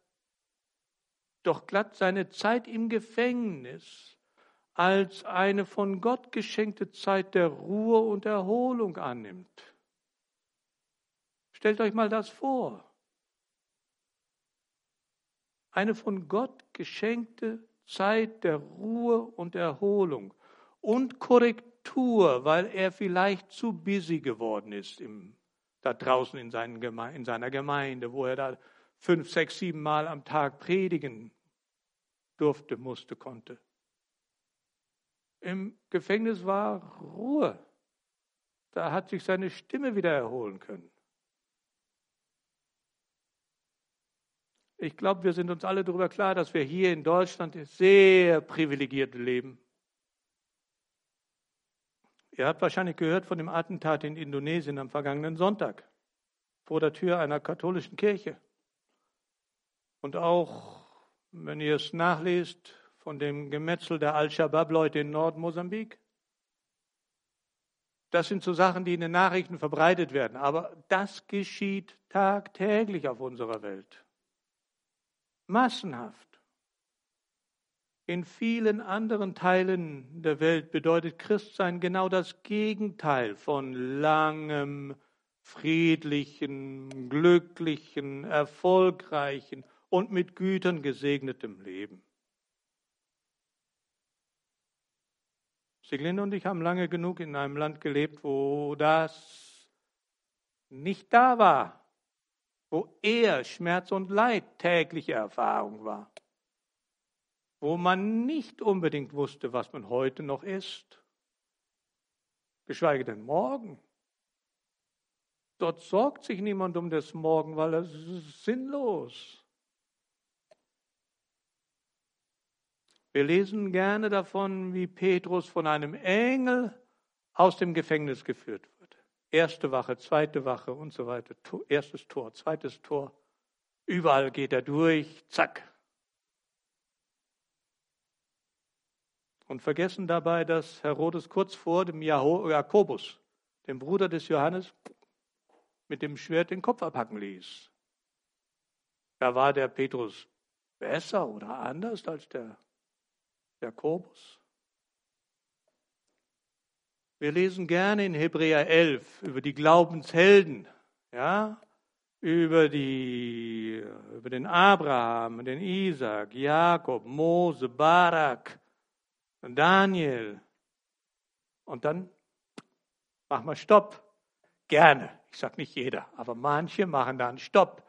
doch glatt seine Zeit im Gefängnis als eine von Gott geschenkte Zeit der Ruhe und Erholung annimmt. Stellt euch mal das vor. Eine von Gott geschenkte Zeit der Ruhe und Erholung und Korrektur, weil er vielleicht zu busy geworden ist im, da draußen in, seinen, in seiner Gemeinde, wo er da fünf, sechs, sieben Mal am Tag predigen durfte, musste, konnte. Im Gefängnis war Ruhe. Da hat sich seine Stimme wieder erholen können. Ich glaube, wir sind uns alle darüber klar, dass wir hier in Deutschland sehr privilegiert leben. Ihr habt wahrscheinlich gehört von dem Attentat in Indonesien am vergangenen Sonntag vor der Tür einer katholischen Kirche. Und auch, wenn ihr es nachlest, von dem Gemetzel der Al-Shabaab-Leute in Nordmosambik. Das sind so Sachen, die in den Nachrichten verbreitet werden. Aber das geschieht tagtäglich auf unserer Welt massenhaft. In vielen anderen Teilen der Welt bedeutet Christsein genau das Gegenteil von langem, friedlichen, glücklichen, erfolgreichen und mit Gütern gesegnetem Leben. Siglinde und ich haben lange genug in einem Land gelebt, wo das nicht da war wo eher Schmerz und Leid tägliche Erfahrung war, wo man nicht unbedingt wusste, was man heute noch ist, geschweige denn morgen. Dort sorgt sich niemand um das Morgen, weil es ist sinnlos. Wir lesen gerne davon, wie Petrus von einem Engel aus dem Gefängnis geführt wird. Erste Wache, zweite Wache und so weiter. Erstes Tor, zweites Tor. Überall geht er durch, zack. Und vergessen dabei, dass Herodes kurz vor dem Jakobus, dem Bruder des Johannes, mit dem Schwert den Kopf abhacken ließ. Da war der Petrus besser oder anders als der Jakobus. Wir lesen gerne in Hebräer 11 über die Glaubenshelden, ja, über, die, über den Abraham, den Isaac, Jakob, Mose, Barak, Daniel. Und dann machen wir Stopp. Gerne. Ich sage nicht jeder, aber manche machen dann Stopp.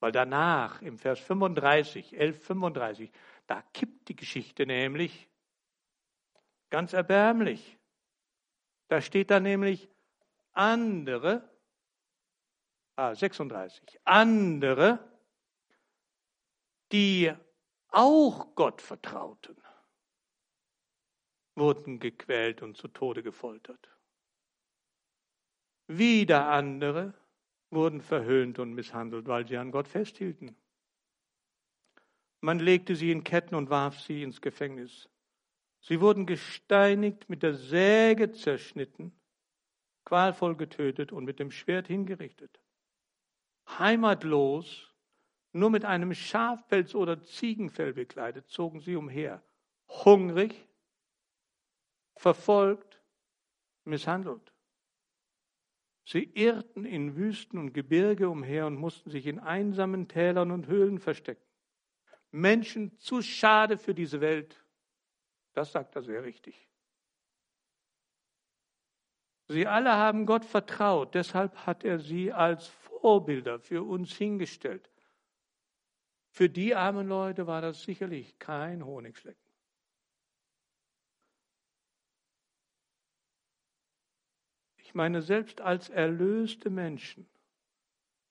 Weil danach im Vers 35, 11, 35, da kippt die Geschichte nämlich ganz erbärmlich. Da steht da nämlich andere, ah, 36, andere, die auch Gott vertrauten, wurden gequält und zu Tode gefoltert. Wieder andere wurden verhöhnt und misshandelt, weil sie an Gott festhielten. Man legte sie in Ketten und warf sie ins Gefängnis. Sie wurden gesteinigt, mit der Säge zerschnitten, qualvoll getötet und mit dem Schwert hingerichtet. Heimatlos, nur mit einem Schafpelz oder Ziegenfell bekleidet, zogen sie umher, hungrig, verfolgt, misshandelt. Sie irrten in Wüsten und Gebirge umher und mussten sich in einsamen Tälern und Höhlen verstecken. Menschen zu schade für diese Welt, das sagt er sehr richtig. Sie alle haben Gott vertraut, deshalb hat er sie als Vorbilder für uns hingestellt. Für die armen Leute war das sicherlich kein Honigschlecken. Ich meine, selbst als erlöste Menschen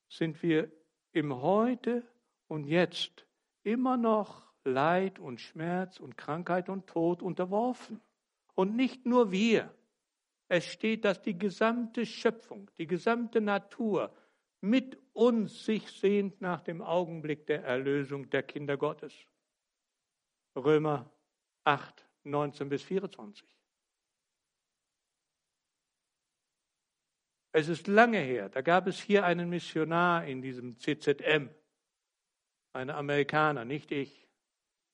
sind wir im Heute und Jetzt immer noch Leid und Schmerz und Krankheit und Tod unterworfen. Und nicht nur wir. Es steht, dass die gesamte Schöpfung, die gesamte Natur mit uns sich sehnt nach dem Augenblick der Erlösung der Kinder Gottes. Römer 8, 19 bis 24. Es ist lange her, da gab es hier einen Missionar in diesem CZM, ein Amerikaner, nicht ich,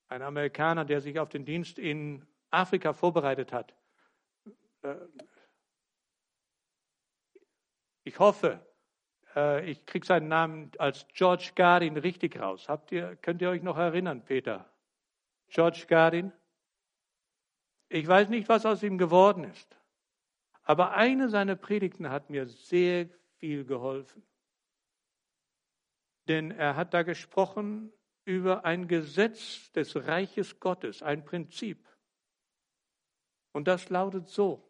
ein Amerikaner, der sich auf den Dienst in Afrika vorbereitet hat. Äh, ich hoffe, äh, ich kriege seinen Namen als George Gardin richtig raus. Habt ihr, könnt ihr euch noch erinnern, Peter? George Gardin? Ich weiß nicht, was aus ihm geworden ist. Aber eine seiner Predigten hat mir sehr viel geholfen. Denn er hat da gesprochen über ein Gesetz des Reiches Gottes, ein Prinzip. Und das lautet so,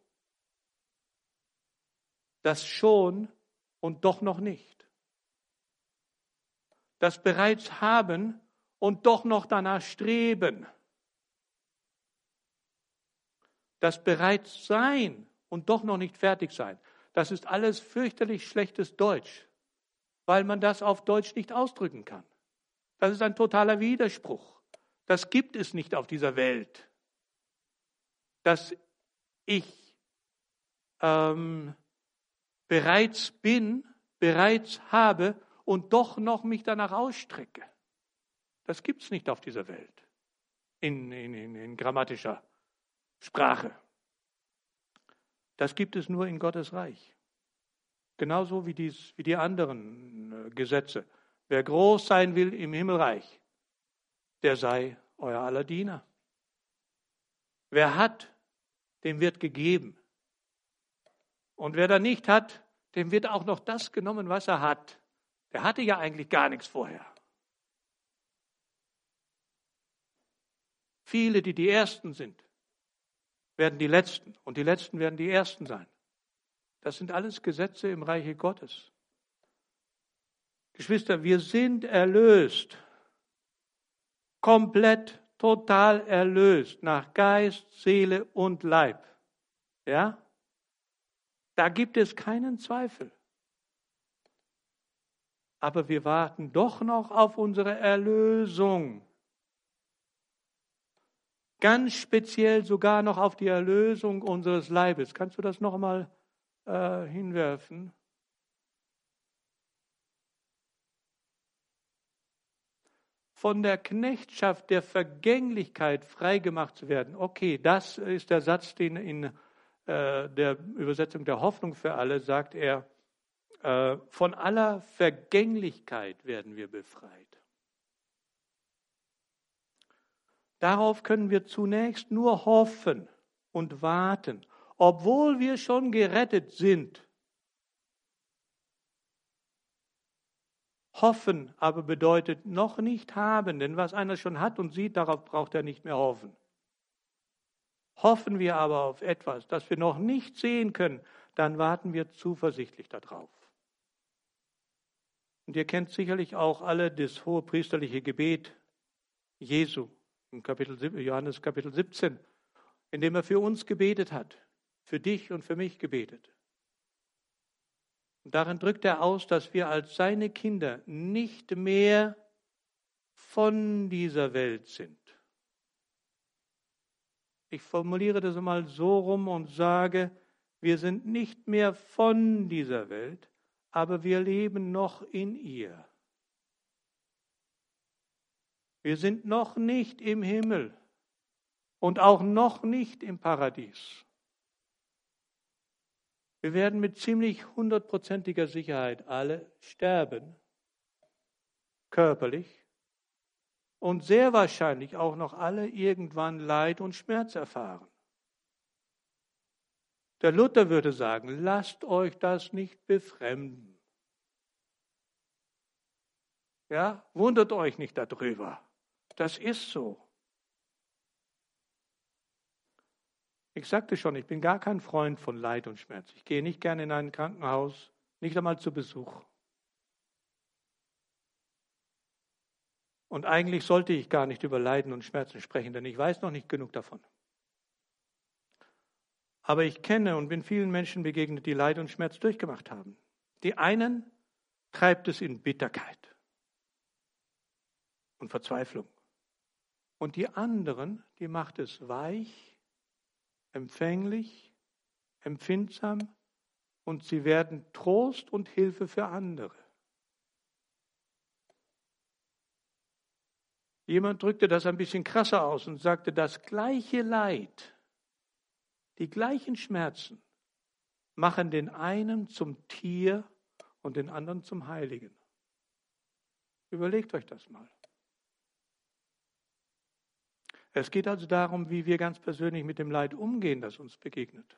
das schon und doch noch nicht. Das bereits haben und doch noch danach streben. Das bereits sein und doch noch nicht fertig sein. Das ist alles fürchterlich schlechtes Deutsch, weil man das auf Deutsch nicht ausdrücken kann. Das ist ein totaler Widerspruch. Das gibt es nicht auf dieser Welt. Dass ich ähm, bereits bin, bereits habe und doch noch mich danach ausstrecke. Das gibt es nicht auf dieser Welt in, in, in, in grammatischer Sprache. Das gibt es nur in Gottes Reich. Genauso wie, dies, wie die anderen äh, Gesetze. Wer groß sein will im Himmelreich, der sei euer aller Diener. Wer hat, dem wird gegeben. Und wer da nicht hat, dem wird auch noch das genommen, was er hat. Der hatte ja eigentlich gar nichts vorher. Viele, die die Ersten sind, werden die Letzten und die Letzten werden die Ersten sein. Das sind alles Gesetze im Reiche Gottes. Geschwister, wir sind erlöst, komplett, total erlöst nach Geist, Seele und Leib. Ja? Da gibt es keinen Zweifel. Aber wir warten doch noch auf unsere Erlösung. Ganz speziell sogar noch auf die Erlösung unseres Leibes. Kannst du das noch einmal äh, hinwerfen? Von der Knechtschaft der Vergänglichkeit freigemacht zu werden. Okay, das ist der Satz, den in äh, der Übersetzung der Hoffnung für alle sagt er, äh, von aller Vergänglichkeit werden wir befreit. Darauf können wir zunächst nur hoffen und warten, obwohl wir schon gerettet sind. Hoffen aber bedeutet noch nicht haben, denn was einer schon hat und sieht, darauf braucht er nicht mehr hoffen. Hoffen wir aber auf etwas, das wir noch nicht sehen können, dann warten wir zuversichtlich darauf. Und ihr kennt sicherlich auch alle das hohe priesterliche Gebet Jesu im Kapitel, Johannes Kapitel 17, in dem er für uns gebetet hat, für dich und für mich gebetet. Und darin drückt er aus, dass wir als seine Kinder nicht mehr von dieser Welt sind. Ich formuliere das mal so rum und sage, wir sind nicht mehr von dieser Welt, aber wir leben noch in ihr. Wir sind noch nicht im Himmel und auch noch nicht im Paradies. Wir werden mit ziemlich hundertprozentiger Sicherheit alle sterben, körperlich, und sehr wahrscheinlich auch noch alle irgendwann Leid und Schmerz erfahren. Der Luther würde sagen, lasst euch das nicht befremden. Ja, wundert euch nicht darüber. Das ist so. Ich sagte schon, ich bin gar kein Freund von Leid und Schmerz. Ich gehe nicht gerne in ein Krankenhaus, nicht einmal zu Besuch. Und eigentlich sollte ich gar nicht über Leiden und Schmerzen sprechen, denn ich weiß noch nicht genug davon. Aber ich kenne und bin vielen Menschen begegnet, die Leid und Schmerz durchgemacht haben. Die einen treibt es in Bitterkeit und Verzweiflung. Und die anderen, die macht es weich, empfänglich, empfindsam und sie werden Trost und Hilfe für andere. Jemand drückte das ein bisschen krasser aus und sagte, das gleiche Leid, die gleichen Schmerzen machen den einen zum Tier und den anderen zum Heiligen. Überlegt euch das mal. Es geht also darum, wie wir ganz persönlich mit dem Leid umgehen, das uns begegnet.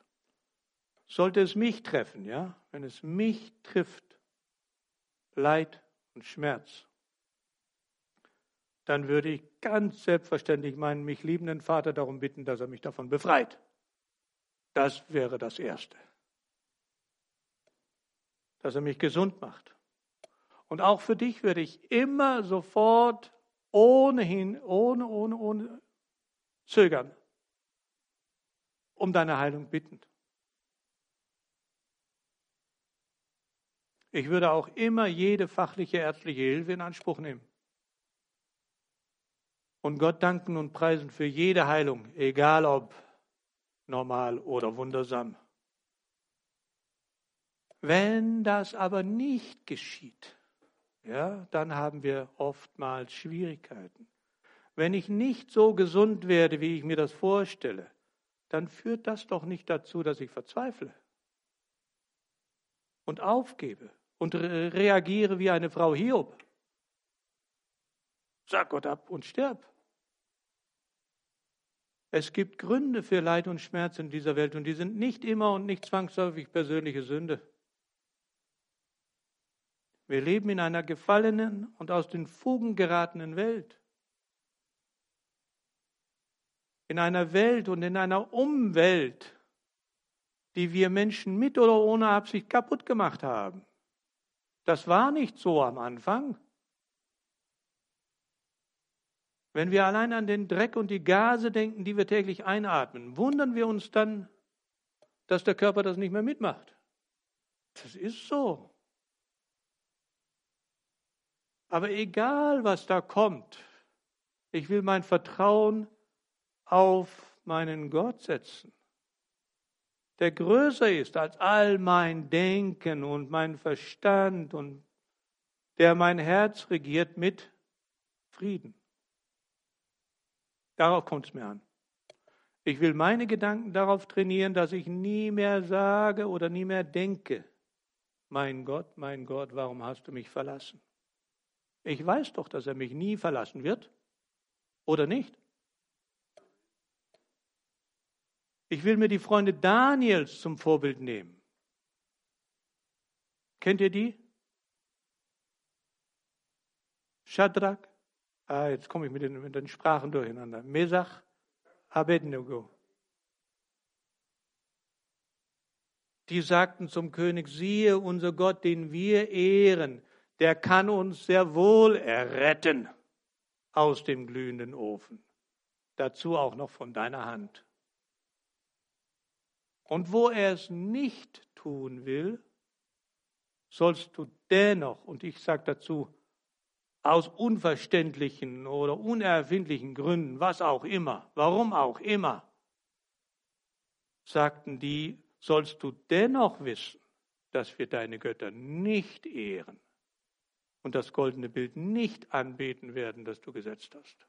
Sollte es mich treffen, ja, wenn es mich trifft, Leid und Schmerz, dann würde ich ganz selbstverständlich meinen mich liebenden Vater darum bitten, dass er mich davon befreit. Das wäre das Erste. Dass er mich gesund macht. Und auch für dich würde ich immer sofort ohnehin, ohne, ohne, ohne zögern, um deine Heilung bitten. Ich würde auch immer jede fachliche ärztliche Hilfe in Anspruch nehmen. Und Gott danken und preisen für jede Heilung, egal ob normal oder wundersam. Wenn das aber nicht geschieht, ja, dann haben wir oftmals Schwierigkeiten. Wenn ich nicht so gesund werde, wie ich mir das vorstelle, dann führt das doch nicht dazu, dass ich verzweifle und aufgebe und re reagiere wie eine Frau Hiob. Sag Gott ab und sterb. Es gibt Gründe für Leid und Schmerz in dieser Welt und die sind nicht immer und nicht zwangsläufig persönliche Sünde. Wir leben in einer gefallenen und aus den Fugen geratenen Welt. In einer Welt und in einer Umwelt, die wir Menschen mit oder ohne Absicht kaputt gemacht haben. Das war nicht so am Anfang. Wenn wir allein an den Dreck und die Gase denken, die wir täglich einatmen, wundern wir uns dann, dass der Körper das nicht mehr mitmacht. Das ist so. Aber egal, was da kommt, ich will mein Vertrauen auf meinen Gott setzen der größer ist als all mein Denken und mein Verstand und der mein Herz regiert mit Frieden. Darauf kommt es mir an. Ich will meine Gedanken darauf trainieren, dass ich nie mehr sage oder nie mehr denke, mein Gott, mein Gott, warum hast du mich verlassen? Ich weiß doch, dass er mich nie verlassen wird, oder nicht? Ich will mir die Freunde Daniels zum Vorbild nehmen. Kennt ihr die? Shadrach, ah, jetzt komme ich mit den, mit den Sprachen durcheinander. Mesach, Abednego. Die sagten zum König, siehe, unser Gott, den wir ehren, der kann uns sehr wohl erretten aus dem glühenden Ofen. Dazu auch noch von deiner Hand. Und wo er es nicht tun will, sollst du dennoch, und ich sage dazu, aus unverständlichen oder unerfindlichen Gründen, was auch immer, warum auch immer, sagten die, sollst du dennoch wissen, dass wir deine Götter nicht ehren und das goldene Bild nicht anbeten werden, das du gesetzt hast.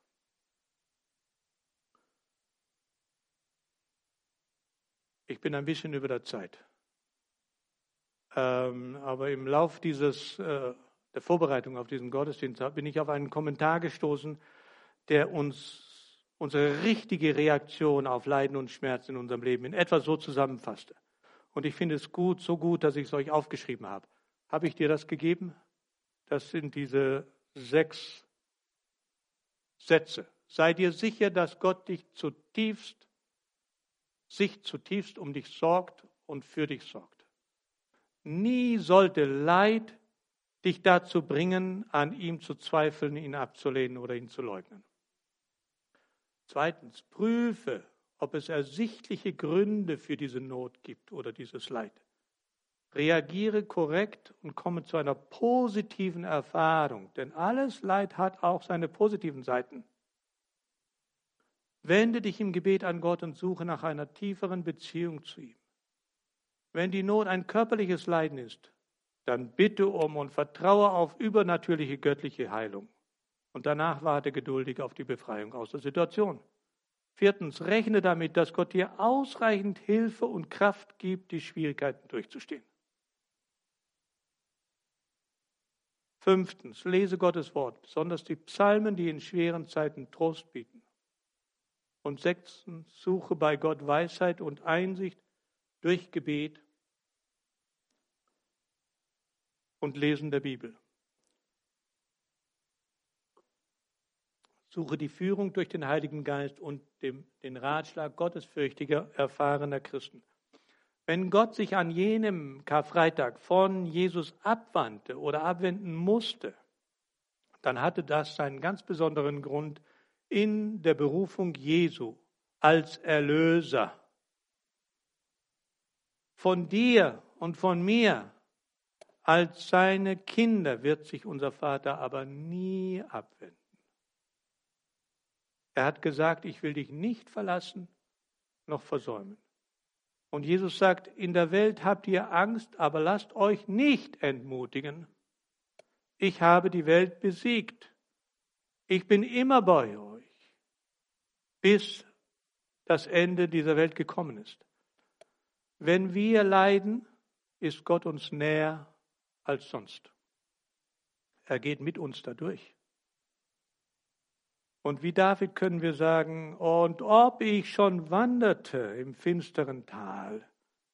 Ich bin ein bisschen über der Zeit. Ähm, aber im Lauf dieses, äh, der Vorbereitung auf diesen Gottesdienst bin ich auf einen Kommentar gestoßen, der uns unsere richtige Reaktion auf Leiden und Schmerz in unserem Leben in etwa so zusammenfasste. Und ich finde es gut, so gut, dass ich es euch aufgeschrieben habe. Habe ich dir das gegeben? Das sind diese sechs Sätze. Sei dir sicher, dass Gott dich zutiefst sich zutiefst um dich sorgt und für dich sorgt. Nie sollte Leid dich dazu bringen, an ihm zu zweifeln, ihn abzulehnen oder ihn zu leugnen. Zweitens, prüfe, ob es ersichtliche Gründe für diese Not gibt oder dieses Leid. Reagiere korrekt und komme zu einer positiven Erfahrung, denn alles Leid hat auch seine positiven Seiten. Wende dich im Gebet an Gott und suche nach einer tieferen Beziehung zu ihm. Wenn die Not ein körperliches Leiden ist, dann bitte um und vertraue auf übernatürliche göttliche Heilung. Und danach warte geduldig auf die Befreiung aus der Situation. Viertens, rechne damit, dass Gott dir ausreichend Hilfe und Kraft gibt, die Schwierigkeiten durchzustehen. Fünftens, lese Gottes Wort, besonders die Psalmen, die in schweren Zeiten Trost bieten. Und sechstens, suche bei Gott Weisheit und Einsicht durch Gebet und Lesen der Bibel. Suche die Führung durch den Heiligen Geist und dem, den Ratschlag gottesfürchtiger, erfahrener Christen. Wenn Gott sich an jenem Karfreitag von Jesus abwandte oder abwenden musste, dann hatte das seinen ganz besonderen Grund in der Berufung Jesu als Erlöser. Von dir und von mir als seine Kinder wird sich unser Vater aber nie abwenden. Er hat gesagt, ich will dich nicht verlassen noch versäumen. Und Jesus sagt, in der Welt habt ihr Angst, aber lasst euch nicht entmutigen. Ich habe die Welt besiegt. Ich bin immer bei euch, bis das Ende dieser Welt gekommen ist. Wenn wir leiden, ist Gott uns näher als sonst. Er geht mit uns dadurch. Und wie David können wir sagen, und ob ich schon wanderte im finsteren Tal,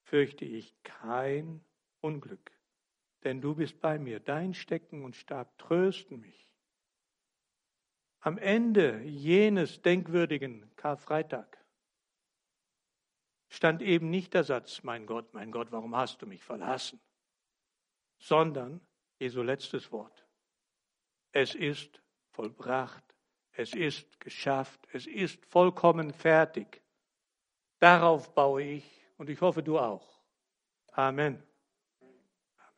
fürchte ich kein Unglück, denn du bist bei mir, dein Stecken und Stab trösten mich. Am Ende jenes denkwürdigen Karfreitag stand eben nicht der Satz, mein Gott, mein Gott, warum hast du mich verlassen, sondern Jesu letztes Wort. Es ist vollbracht es ist geschafft. Es ist vollkommen fertig. Darauf baue ich und ich hoffe du auch. Amen.